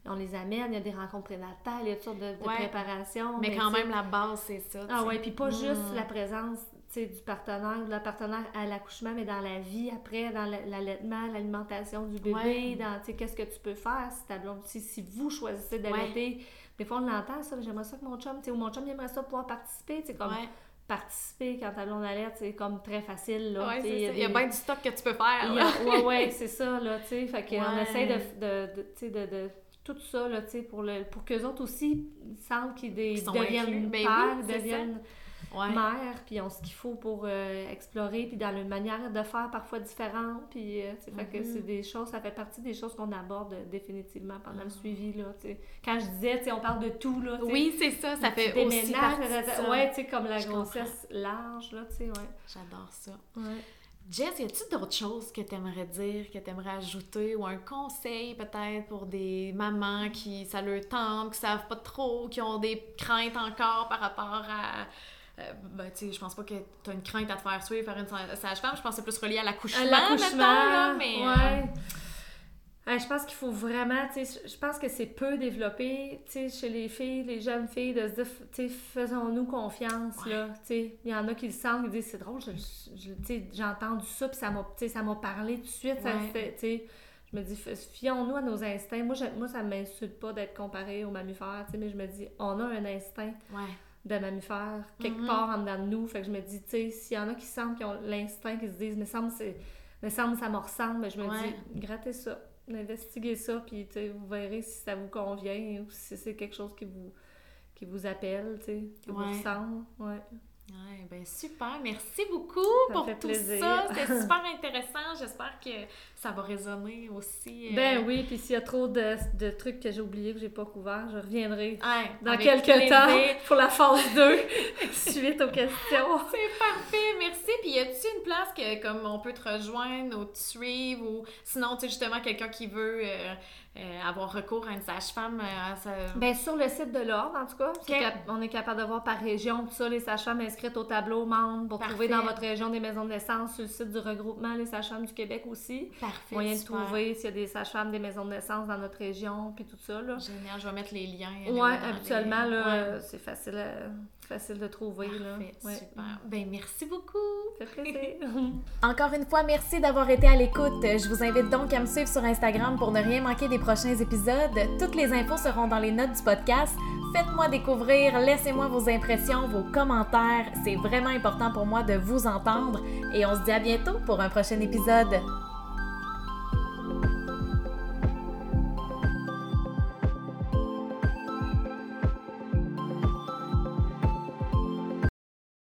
on les amène, il y a des rencontres prénatales, il y a toutes sortes de, de Ouais. préparations. Mais quand même, la base, c'est ça. Ah ouais, puis pas juste Mm. la présence du partenaire ou de la partenaire à l'accouchement, mais dans la vie après, dans la- l'allaitement, l'alimentation du bébé, Ouais. dans, tu sais, qu'est-ce que tu peux faire si ta blonde, si, vous choisissez d'allaiter? Des fois, on l'entend, ça, j'aimerais ça que mon chum, tu sais, ou mon chum, il aimerait ça pouvoir participer, tu comme Ouais, participer quand ta blonde c'est comme très facile, là. Il y a bien du stock que tu peux faire. a- ouais, ouais, c'est ça, là, tu sais. Fait qu'on essaie de, de, de, de, de tout ça, là, pour, le, pour qu'eux autres aussi sentent qu'ils deviennent. Ben oui, pères, ça. Ouais. mères, puis ils ont ce qu'il faut pour euh, explorer, puis dans une manière de faire parfois différente, puis, euh, fait que Mhm. c'est des choses, ça fait partie des choses qu'on aborde euh, définitivement pendant Ah. le suivi, là, tu sais. Quand je disais, on parle de tout, là. Oui, c'est ça. Ça fait aussi partie de ça. ouais, tu sais, comme la Je grossesse large, là, tu sais, ouais. J'adore ça. ouais. Jess, y a-tu d'autres choses que tu aimerais dire, que tu aimerais ajouter, ou un conseil peut-être pour des mamans qui, ça leur tente, qui savent pas trop, qui ont des craintes encore par rapport à, euh, ben, tu sais, je pense pas que tu as une crainte à te faire suivre par une sage-femme. Je pense que c'est plus relié à l'accouchement, là, mais... euh, ouais. Ouais, je pense qu'il faut vraiment, tu sais, je pense que c'est peu développé, tu sais, chez les filles, les jeunes filles, de se dire, tu sais, faisons-nous confiance, Ouais. là, tu sais. Il y en a qui le sentent, qui disent, c'est drôle, je- je- j'ai entendu ça, puis ça m'a, ça parlé tout de suite, ça Ouais. fait, tu sais. Je me dis, fions-nous à nos instincts. Moi, je, moi ça m'insulte pas d'être comparé aux mammifères, tu sais, mais je me dis, on a un instinct Ouais. De mammifères quelque Mhm. part en dedans de nous. Fait que je me dis, tu sais, s'il y en a qui sentent qui ont l'instinct, qui se disent, mais semble c'est me semble ça me ressemble, mais je me Ouais. dis, grattez ça, investiguez ça, puis tu sais, vous verrez si ça vous convient ou si c'est quelque chose qui vous qui vous appelle, tu sais, qui Ouais. vous ressemble. Ouais. Ouais, ben super. Merci beaucoup Ça pour tout plaisir. ça. C'était super intéressant. J'espère que ça va résonner aussi. euh, Ben oui, puis s'il y a trop de, de trucs que j'ai oubliés, que j'ai pas couverts, je reviendrai ouais, dans quelques temps pour la phase 2, suite aux questions. C'est parfait, merci. Puis y a-t-il une place que comme on peut te rejoindre ou te suivre ou sinon tu sais justement quelqu'un qui veut euh, euh, avoir recours à une sage-femme euh, ça... Ben, sur le site de l'Ordre, en tout cas, cap- on est capable de voir par région, tout ça, les sages-femmes inscrites au tableau membres pour Parfait. trouver dans votre région des maisons de naissance, sur le site du regroupement Les sages-femmes du Québec aussi. parfait. Moyen de trouver s'il y a des sages-femmes, des maisons de naissance dans notre région, puis tout ça, là. Génial, je vais mettre les liens. Dans les- habituellement, là, Ouais. euh, c'est facile, à- facile de trouver, là. Parfait, Ouais. super. Ben merci beaucoup. Ça fait plaisir. Encore une fois, merci d'avoir été à l'écoute. Je vous invite donc à me suivre sur Instagram pour ne rien manquer des prochains épisodes. Toutes les infos seront dans les notes du podcast. Faites-moi découvrir, laissez-moi vos impressions, vos commentaires. C'est vraiment important pour moi de vous entendre et on se dit à bientôt pour un prochain épisode.